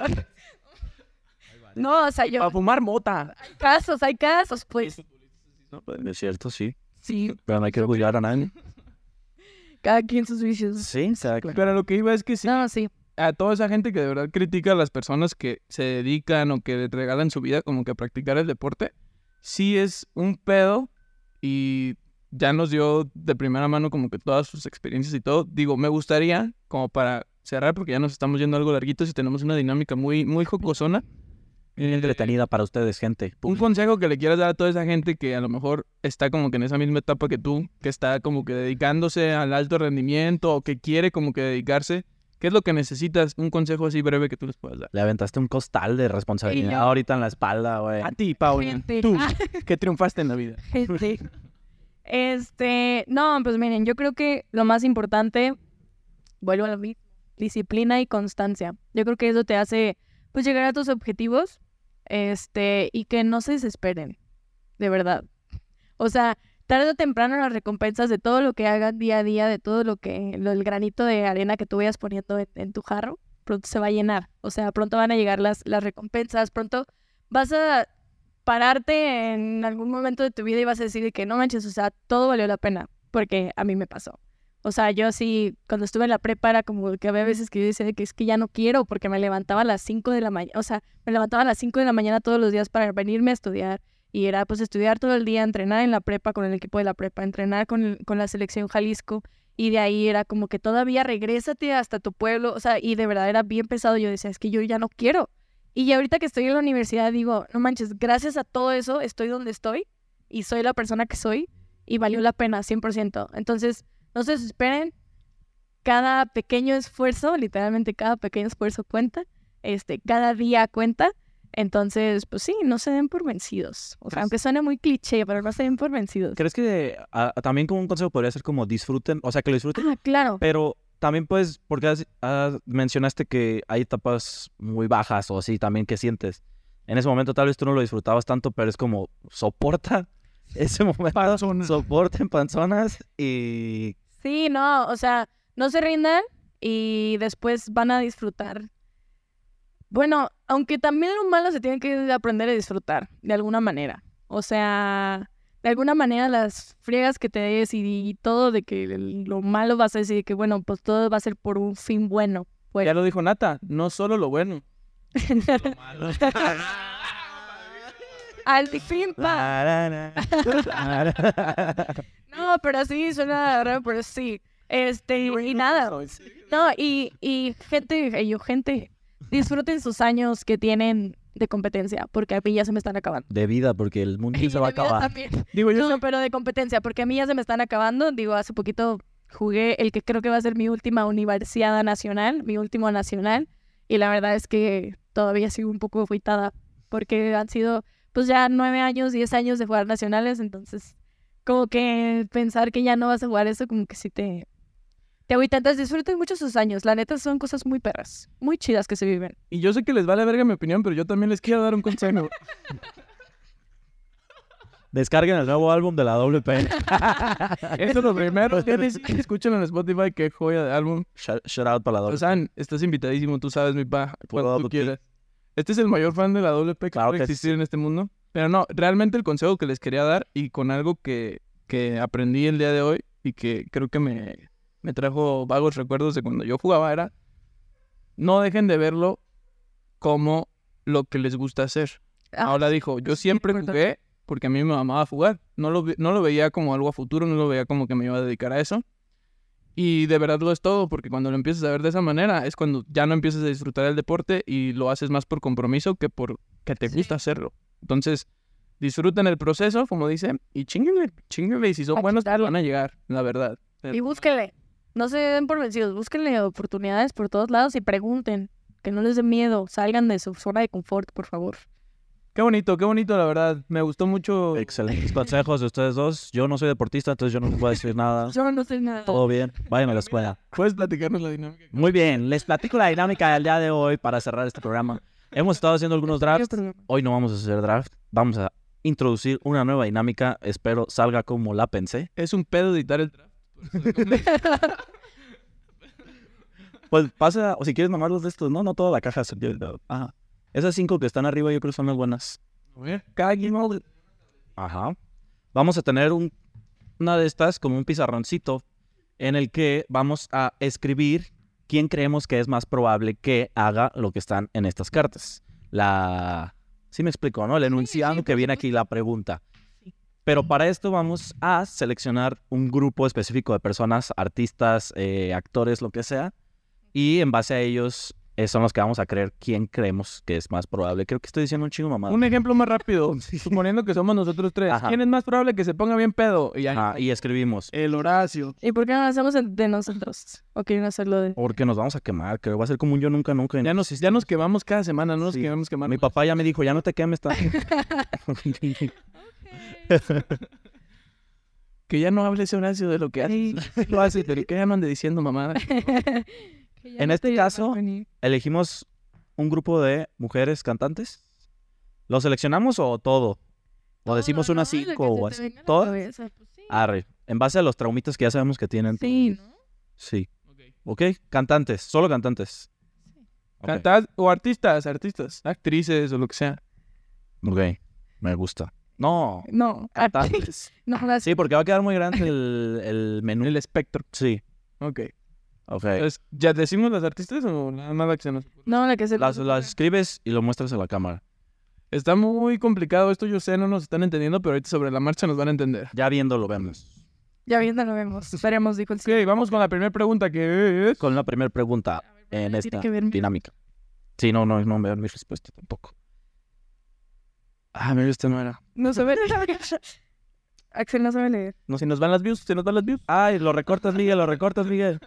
No, o sea, yo... Para fumar mota. Hay casos, hay casos, pues. No, pues, es cierto, sí. Sí, Pero no hay que orgullar a nadie. cada quien sus vicios. Sí, exacto. Pero lo que iba es que sí, No, sí. a toda esa gente que de verdad critica a las personas que se dedican o que le regalan su vida como que a practicar el deporte, sí es un pedo y ya nos dio de primera mano como que todas sus experiencias y todo. Digo, me gustaría, como para cerrar, porque ya nos estamos yendo algo larguitos y tenemos una dinámica muy, muy jocosona. Eh, Entretenida para ustedes, gente. un consejo que le quieras dar a toda esa gente que a lo mejor está como que en esa misma etapa que tú, que está como que dedicándose al alto rendimiento o que quiere como que dedicarse, ¿Qué es lo que necesitas? Un consejo así breve que tú les puedas dar. Le aventaste un costal de responsabilidad ahorita en la espalda, güey. A ti, Paula. Gente. Tú, que triunfaste en la vida. Este, este, no, pues miren, yo creo que lo más importante, vuelvo a mismo, disciplina y constancia. Yo creo que eso te hace, pues, llegar a tus objetivos, este, y que no se desesperen, de verdad. O sea, tarde o temprano las recompensas de todo lo que hagan día a día, de todo lo que, el granito de arena que tú vayas poniendo en, en tu jarro, pronto se va a llenar. O sea, pronto van a llegar las, las recompensas, pronto vas a pararte en algún momento de tu vida y vas a decir de que no manches, o sea, todo valió la pena, porque a mí me pasó. O sea, yo así, cuando estuve en la prepa era como que había veces que yo decía de que es que ya no quiero, porque me levantaba a las 5 de la mañana, o sea, me levantaba a las 5 de la mañana todos los días para venirme a estudiar. Y era pues estudiar todo el día, entrenar en la prepa con el equipo de la prepa, entrenar con, el- con la selección Jalisco. Y de ahí era como que todavía regrésate hasta tu pueblo. O sea, y de verdad era bien pesado. Yo decía, es que yo ya no quiero. Y ya ahorita que estoy en la universidad digo, no manches, gracias a todo eso estoy donde estoy y soy la persona que soy y valió la pena 100%. Entonces, no se desesperen. Cada pequeño esfuerzo, literalmente cada pequeño esfuerzo cuenta. Este, cada día cuenta. Entonces, pues sí, no se den por vencidos. O sea, aunque suene muy cliché, pero no se den por vencidos. ¿Crees que ah, también como un consejo podría ser como disfruten, o sea, que lo disfruten? Ah, claro. Pero también pues, porque has- has- mencionaste que hay etapas muy bajas o así también que sientes. En ese momento tal vez tú no lo disfrutabas tanto, pero es como soporta ese momento. Panzona. Soporten panzonas y Sí, no, o sea, no se rindan y después van a disfrutar. Bueno, aunque también lo malo se tiene que aprender a disfrutar de alguna manera. O sea, de alguna manera las friegas que te des y, y todo de que lo malo vas a decir que bueno, pues todo va a ser por un fin bueno. Pues. Ya lo dijo Nata, no solo lo bueno. Al fin va. No, pero sí, suena raro, pero sí. Este, y nada. No, y, y gente, y yo, gente, disfruten sus años que tienen de competencia, porque a mí ya se me están acabando. de vida, porque el mundo se va a acabar. también. Digo, yo No, pero de competencia, porque a mí ya se me están acabando. Digo, hace poquito jugué el que creo que va a ser mi última universidad nacional, mi último nacional, y la verdad es que todavía sigo un poco afeitada, porque han sido pues ya nueve años, diez años de jugar nacionales, entonces como que pensar que ya no vas a jugar eso, como que sí te... Te agüita. Entonces disfruten mucho sus años. La neta son cosas muy perras, muy chidas que se viven. Y yo sé que les vale verga mi opinión, pero yo también les quiero dar un consejo. Descarguen el nuevo álbum de la WP. Esto es lo primero. que es- Escúchenlo en Spotify, qué joya de álbum. shout, shout out para la O WP. sea, estás invitadísimo, tú sabes, mi pa, cuando tú quieras. Este es el mayor fan de la WP que Claro puede que existir en este mundo. Pero no, realmente el consejo que les quería dar y con algo que, que aprendí el día de hoy y que creo que me, me trajo vagos recuerdos de cuando yo jugaba era no dejen de verlo como lo que les gusta hacer. Ah, Ahora dijo, yo siempre jugué porque a mí me amaba jugar. No lo, no lo veía como algo a futuro, no lo veía como que me iba a dedicar a eso. Y de verdad lo es todo, porque cuando lo empiezas a ver de esa manera es cuando ya no empiezas a disfrutar el deporte y lo haces más por compromiso que por que te Sí. gusta hacerlo. Entonces, disfruten el proceso, como dicen, y chinguenle, chinguenle. Y si son A buenos, pues quitarlo. van a llegar, la verdad. Y búsquenle. No se den por vencidos. Búsquenle oportunidades por todos lados y pregunten. Que no les dé miedo. Salgan de su zona de confort, por favor. Qué bonito, qué bonito, la verdad. Me gustó mucho. Excelentes consejos de ustedes dos. Yo no soy deportista, entonces yo no les puedo decir nada. Yo no sé nada. Todo bien. Vayan a la escuela. ¿Puedes platicarnos la dinámica? Muy bien, les platico la dinámica del día de hoy para cerrar este programa. Hemos estado haciendo algunos drafts. Hoy no vamos a hacer draft. Vamos a introducir una nueva dinámica. Espero salga como la pensé. Es un pedo editar el draft. Pues pasa, o si quieres mamarlos de estos, no, no toda la caja se Ajá. Esas cinco que están arriba yo creo que son las buenas. A ver, cada quien Ajá. Vamos a tener un, una de estas como un pizarroncito en el que vamos a escribir quién creemos que es más probable que haga lo que están en estas cartas. La... Sí me explico, ¿no? El enunciado sí, que viene aquí, la pregunta. Pero para esto vamos a seleccionar un grupo específico de personas, artistas, eh, actores, lo que sea, y en base a ellos son los que vamos a creer quién creemos que es más probable. Creo que estoy diciendo un chingo mamá. Un ejemplo más rápido. Suponiendo que somos nosotros tres. Ajá. ¿Quién es más probable que se ponga bien pedo? Y. Ajá, y escribimos. El Horacio. ¿Y por qué no lo hacemos de nosotros? ¿O quieren hacerlo de...? Porque nos vamos a quemar, que va a ser como un yo nunca, nunca. Ya nos, ya nos quemamos cada semana, no nos Sí. quemamos quemando. Mi papá ya me dijo, ya no te quemes tanto. Que ya no hable ese Horacio de lo que hace. Lo hace, pero que ya no ande diciendo mamada. En este caso, Elegimos un grupo de mujeres cantantes. ¿Lo seleccionamos o todo? ¿O decimos unas cinco o así? ¿Todas? Arre. En base a los traumitas que ya sabemos que tienen. Sí, ¿no? Sí. ¿Ok? Cantantes. Solo cantantes. Ok. Cantar o artistas, artistas, actrices o lo que sea. Ok. Me gusta. No. No, Cantantes. no, las- Sí, porque va a quedar muy grande el, el menú. El espectro. Sí. Ok. Ok. Entonces, ¿ya decimos las artistas o nada más la que se nos no, la que se Las, las escribes y lo muestras a la cámara. Está muy complicado esto, yo sé, no nos están entendiendo, pero ahorita sobre la marcha nos van a entender. Ya viéndolo vemos. Ya viendo lo vemos. Esperemos, dijo el Ok, vamos con la primera pregunta que es... Con la primera pregunta en esta que ver mi- dinámica. Sí, no, no, no veo mi respuesta tampoco. Ah, mira, este no era. No sabe leer. Axel no sabe leer. No, si nos van las views, se nos van las views. Ay, lo recortas, Miguel, lo recortas, Miguel.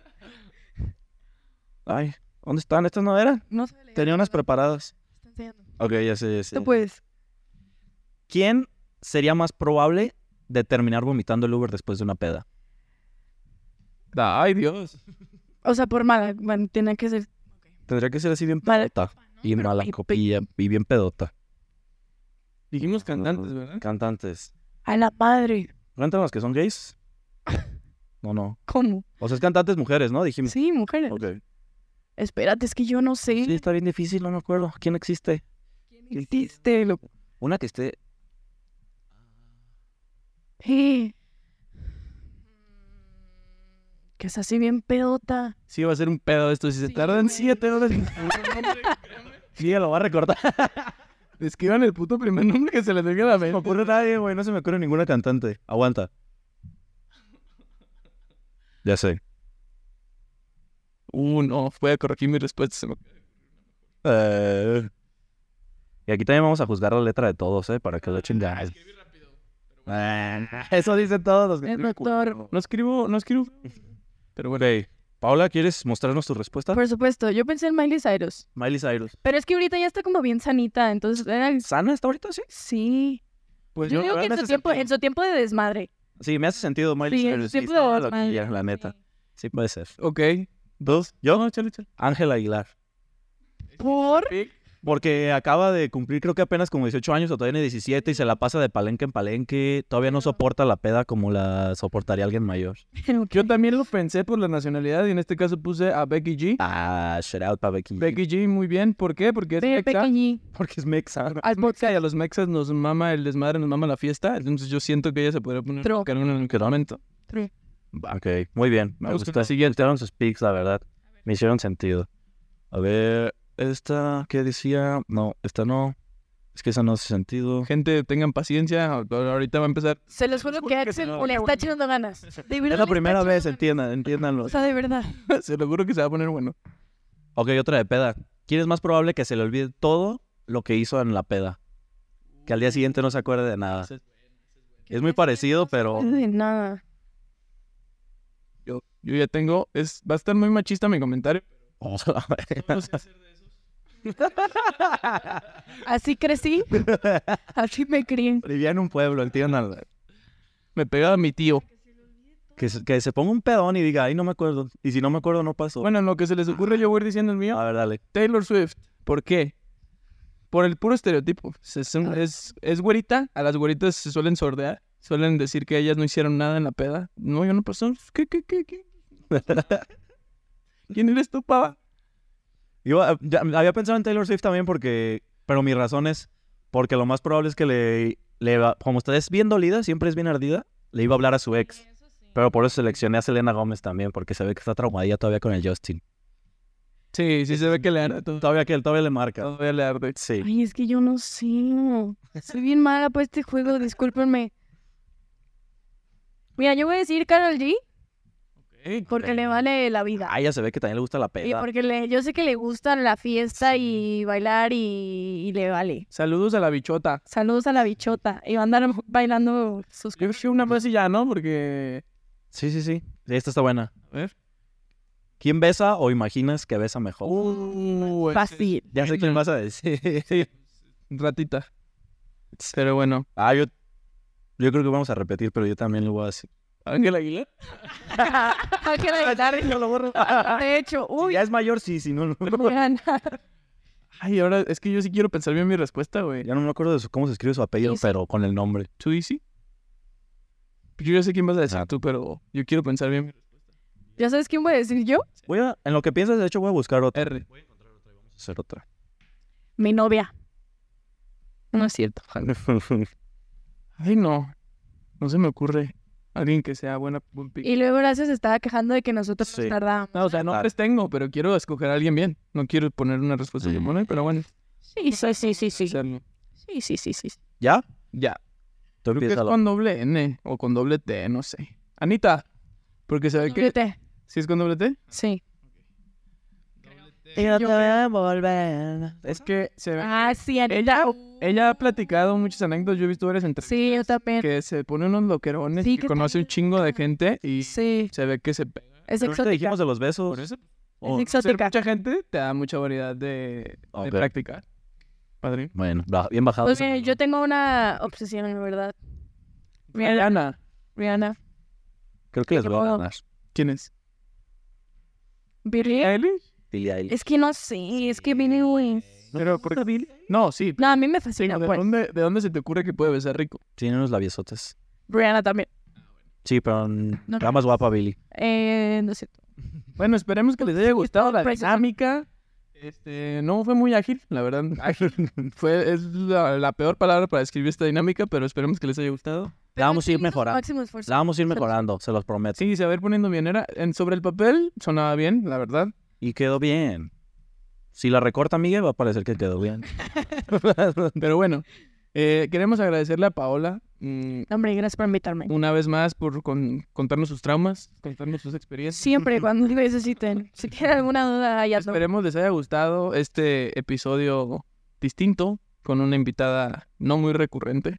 Ay, ¿dónde están? ¿Estas no eran? No leer. Tenía unas preparadas. Ok, ya sé, ya sé. Tú puedes. ¿Quién sería más probable de terminar vomitando el Uber después de una peda? Ay, Dios. O sea, por mala. Bueno, tiene que ser. Tendría que ser así bien pedota. Y mala copilla y bien pedota. Dijimos cantantes, ¿verdad? Cantantes. A la madre. ¿Cuentan los que son gays? No, no. ¿Cómo? O sea, es cantantes mujeres, ¿no? Dijimos. Sí, mujeres. Ok. Espérate, es que yo no sé. Sí, está bien difícil, no me acuerdo. ¿Quién existe? ¿Quién existe? Lo... Una que esté. Eh. Que es así bien pedota. Sí, va a ser un pedo esto. Si se Sí, tardan güey. siete horas en Sí, lo va a recortar. escriban el puto primer nombre que se les venga a la No me mente. ocurre nadie, güey. No se me ocurre ninguna cantante. Aguanta. Ya sé. Uh, no, voy a corregir mi respuesta. se me- Eh, Y aquí también vamos a juzgar la letra de todos, ¿eh? Para que lo echen. Eh, Eso dicen todos. El doctor. No escribo, no escribo. Pero bueno. Paula, ¿quieres mostrarnos tu respuesta? Por supuesto, yo pensé en Miley Cyrus. Miley Cyrus. Pero es que ahorita ya está como bien sanita, entonces era... ¿Sana está ahorita? Sí. Sí. pues Yo yo, digo que en su, tiempo, en su tiempo de desmadre. Sí, me hace sentido Miley Sí, en Cyrus. su Sí, tiempo de desmadre. la neta. Sí, puede ser. ok. ¿Dos? ¿Yo? No, chale, chale. Ángel Aguilar. ¿Por? Porque acaba de cumplir, creo que apenas como 18 años o todavía tiene 17 y se la pasa de palenque en palenque. Todavía no soporta la peda como la soportaría alguien mayor. Yo también lo pensé por la nacionalidad y en este caso puse a Becky G. Ah, shout out para Becky. Becky G, muy bien. ¿Por qué? Porque es Ve, mexa. pequeñi. Porque es mexa. Al Es mexa y a los mexas nos mama el desmadre, nos mama la fiesta. Entonces yo siento que ella se podría poner True. en un momento. Ok, muy bien. Me gusta. siguiente. Gustaron sus pics, la verdad. Me hicieron sentido. A ver, esta, ¿qué decía? No, esta no. Es que esa no hace sentido. Gente, tengan paciencia. ahorita va a empezar. Se los juro que Axel le está echando ganas. De verdad Es la primera vez, entiendan, entiéndanlo. O sea, de verdad. Se lo juro que se va a poner bueno. Ok, otra de peda. ¿Quién es más probable que se le olvide todo lo que hizo en la peda? Que al día siguiente no se acuerde de nada. Es muy parecido, pero... De nada. Yo, yo ya tengo. Es, va a estar muy machista mi comentario. No sé hacer de esos. Así crecí. Así me crié. Vivía en un pueblo, entiéndanlo. Me pegaba mi tío. Que se, que se ponga un pedón y diga, ay, no me acuerdo. Y si no me acuerdo, no pasó. Bueno, en lo que se les ocurre, yo voy a ir diciendo el mío. A ver, dale. Taylor Swift. ¿Por qué? Por el puro estereotipo. Es, es, un- es- es güerita. A las güeritas se suelen sordear. Suelen decir que ellas no hicieron nada en la peda. No, yo no pasó. ¿Qué, qué, qué, qué? ¿Quién eres tú, pava? Yo ah, ya, había pensado en Taylor Swift también porque... Pero mi razón es porque lo más probable es que le... le va- como usted es bien dolida, siempre es bien ardida, le iba a hablar a su ex. Pero por eso seleccioné a Selena Gómez también, porque se ve que está traumadilla todavía con el Justin. Sí, sí se ve que le arde todo. Todavía que él todavía le marca. Todavía le arde. Sí. Ay, es que yo no sé. Soy bien mala para este juego, discúlpenme. Mira, yo voy a decir Carol G. Porque le vale la vida. Ah, ya se ve que también le gusta la Y peda. porque le, yo sé que le gusta la fiesta y bailar y, y le vale. Saludos a la bichota. Saludos a la bichota. Y va a andar bailando sus... Yo creo que una vez y ya, ¿no? Porque... Sí, sí, sí. Esta está buena. A ver. ¿Quién besa o imaginas que besa mejor? Uh, ese Fácil. ya sé quién vas a decir. Sí, ratita. Pero bueno. Ah, yo, yo creo que vamos a repetir, pero yo también lo voy a decir. Ángel Aguilar. Hay que bailar. De hecho, uy, Ya es mayor, sí, si no, no. Rihanna. Ay, ahora es que yo sí quiero pensar bien mi respuesta, güey. Ya no me acuerdo de su- cómo se escribe su apellido, pero con el nombre. ¿Too easy? Yo ya sé quién vas a decir Ah. tú, pero yo quiero pensar bien mi respuesta. ¿Ya sabes quién voy a decir yo? Voy a, en lo que piensas, de hecho, voy a buscar otra. R. Vamos a hacer otra. Mi novia. No es cierto. Ay, no. No se me ocurre alguien que sea buena. buen pick. Y luego Horacio se estaba quejando de que nosotros Sí. nos tardamos. No, o sea, nombres tengo, pero quiero escoger a alguien bien. No quiero poner una respuesta de pero bueno. Sí, sí, sí, sí, sí. hacerlo. Sí, sí, sí, sí. ¿Ya? Ya. Tú Creo que es con doble N o con doble T, no sé. Anita. Porque se ve que... Vete. ¿Sí es con doble T? Sí. Yo te voy a volver. Es que se ve... Ah, sí, Anita. Ella, ella ha platicado muchas anécdotas. Yo he visto varias entrevistas. Sí, yo también. Que se pone unos loquerones Sí, y que conoce un chingo de gente y Sí, se ve que se pega. es Pero exótica. dijimos de los besos. Por eso, Oh, Es exótica. mucha gente te da mucha variedad de, de Ok. practicar. Padre. Bueno, bien bajado. Pues mira, yo tengo una obsesión, en verdad. Rihanna. Rihanna. Rihanna. Creo que les voy a ganar. ¿Quién es? ¿Billie? ¿Eilish? Billie Eilish. Es que no sé, es que Billie Eilish. Pero, ¿por qué? No, sí. No, a mí me fascina, ¿de, pues. dónde, ¿De dónde se te ocurre que puede besar rico? Tiene unos labiosotes. Rihanna también. Sí, pero No la más guapa, Billy. Eh, no es cierto. Bueno, esperemos que les haya gustado la dinámica. Este, no fue muy ágil, la verdad. Ágil. fue, es la, la peor palabra para describir esta dinámica, pero esperemos que les haya gustado. La vamos a ir mejorando. La vamos a ir mejorando, se los prometo. Sí, se va a ir poniendo bien. Era, en, sobre el papel sonaba bien, la verdad. Y quedó bien. Si la recorta Miguel, va a parecer que quedó bien. Pero bueno, eh, queremos agradecerle a Paola mm, Hombre, gracias por invitarme. una vez más por con- contarnos sus traumas, contarnos sus experiencias. Siempre cuando necesiten. Si tienen alguna duda, ya no. Esperemos les haya gustado este episodio distinto con una invitada no muy recurrente.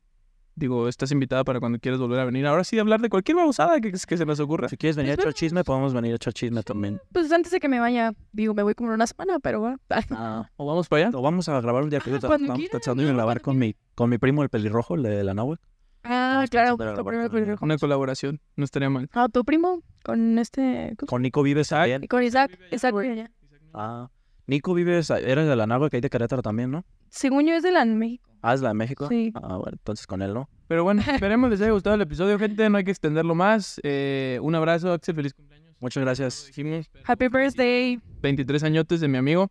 Digo, estás invitada para cuando quieras volver a venir. Ahora sí, hablar de cualquier babosada que, que se nos ocurra. Si quieres venir a echar chisme, podemos venir a echar chisme también. Pues antes de que me vaya, digo, me voy como una semana, pero bueno. Ah, ¿O vamos para allá? lo vamos a grabar un día que yo cuando estamos quieran, pensando en no, grabar cuando con mi, con mi primo el pelirrojo, el de la Nahue. Ah, claro. Tu primo, verdad, primo. Una colaboración, no estaría mal. Ah, tu primo con este. Con Nico Vives. Y con Isaac. Isaac. ya. Ah, Nico Vives, era de la Nahue que hay de Querétaro también, ¿no? Según yo es de la México. Ah, es la de México. Sí. Ah, bueno, entonces con él, ¿no? Pero bueno, esperemos les haya gustado el episodio, gente. No hay que extenderlo más. Eh, un abrazo, Axel. Feliz cumpleaños. Muchas gracias. dijimos. Happy birthday. 23 añotes de mi amigo.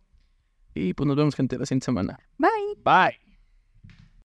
Y pues nos vemos, gente, la siguiente semana. Bye. Bye.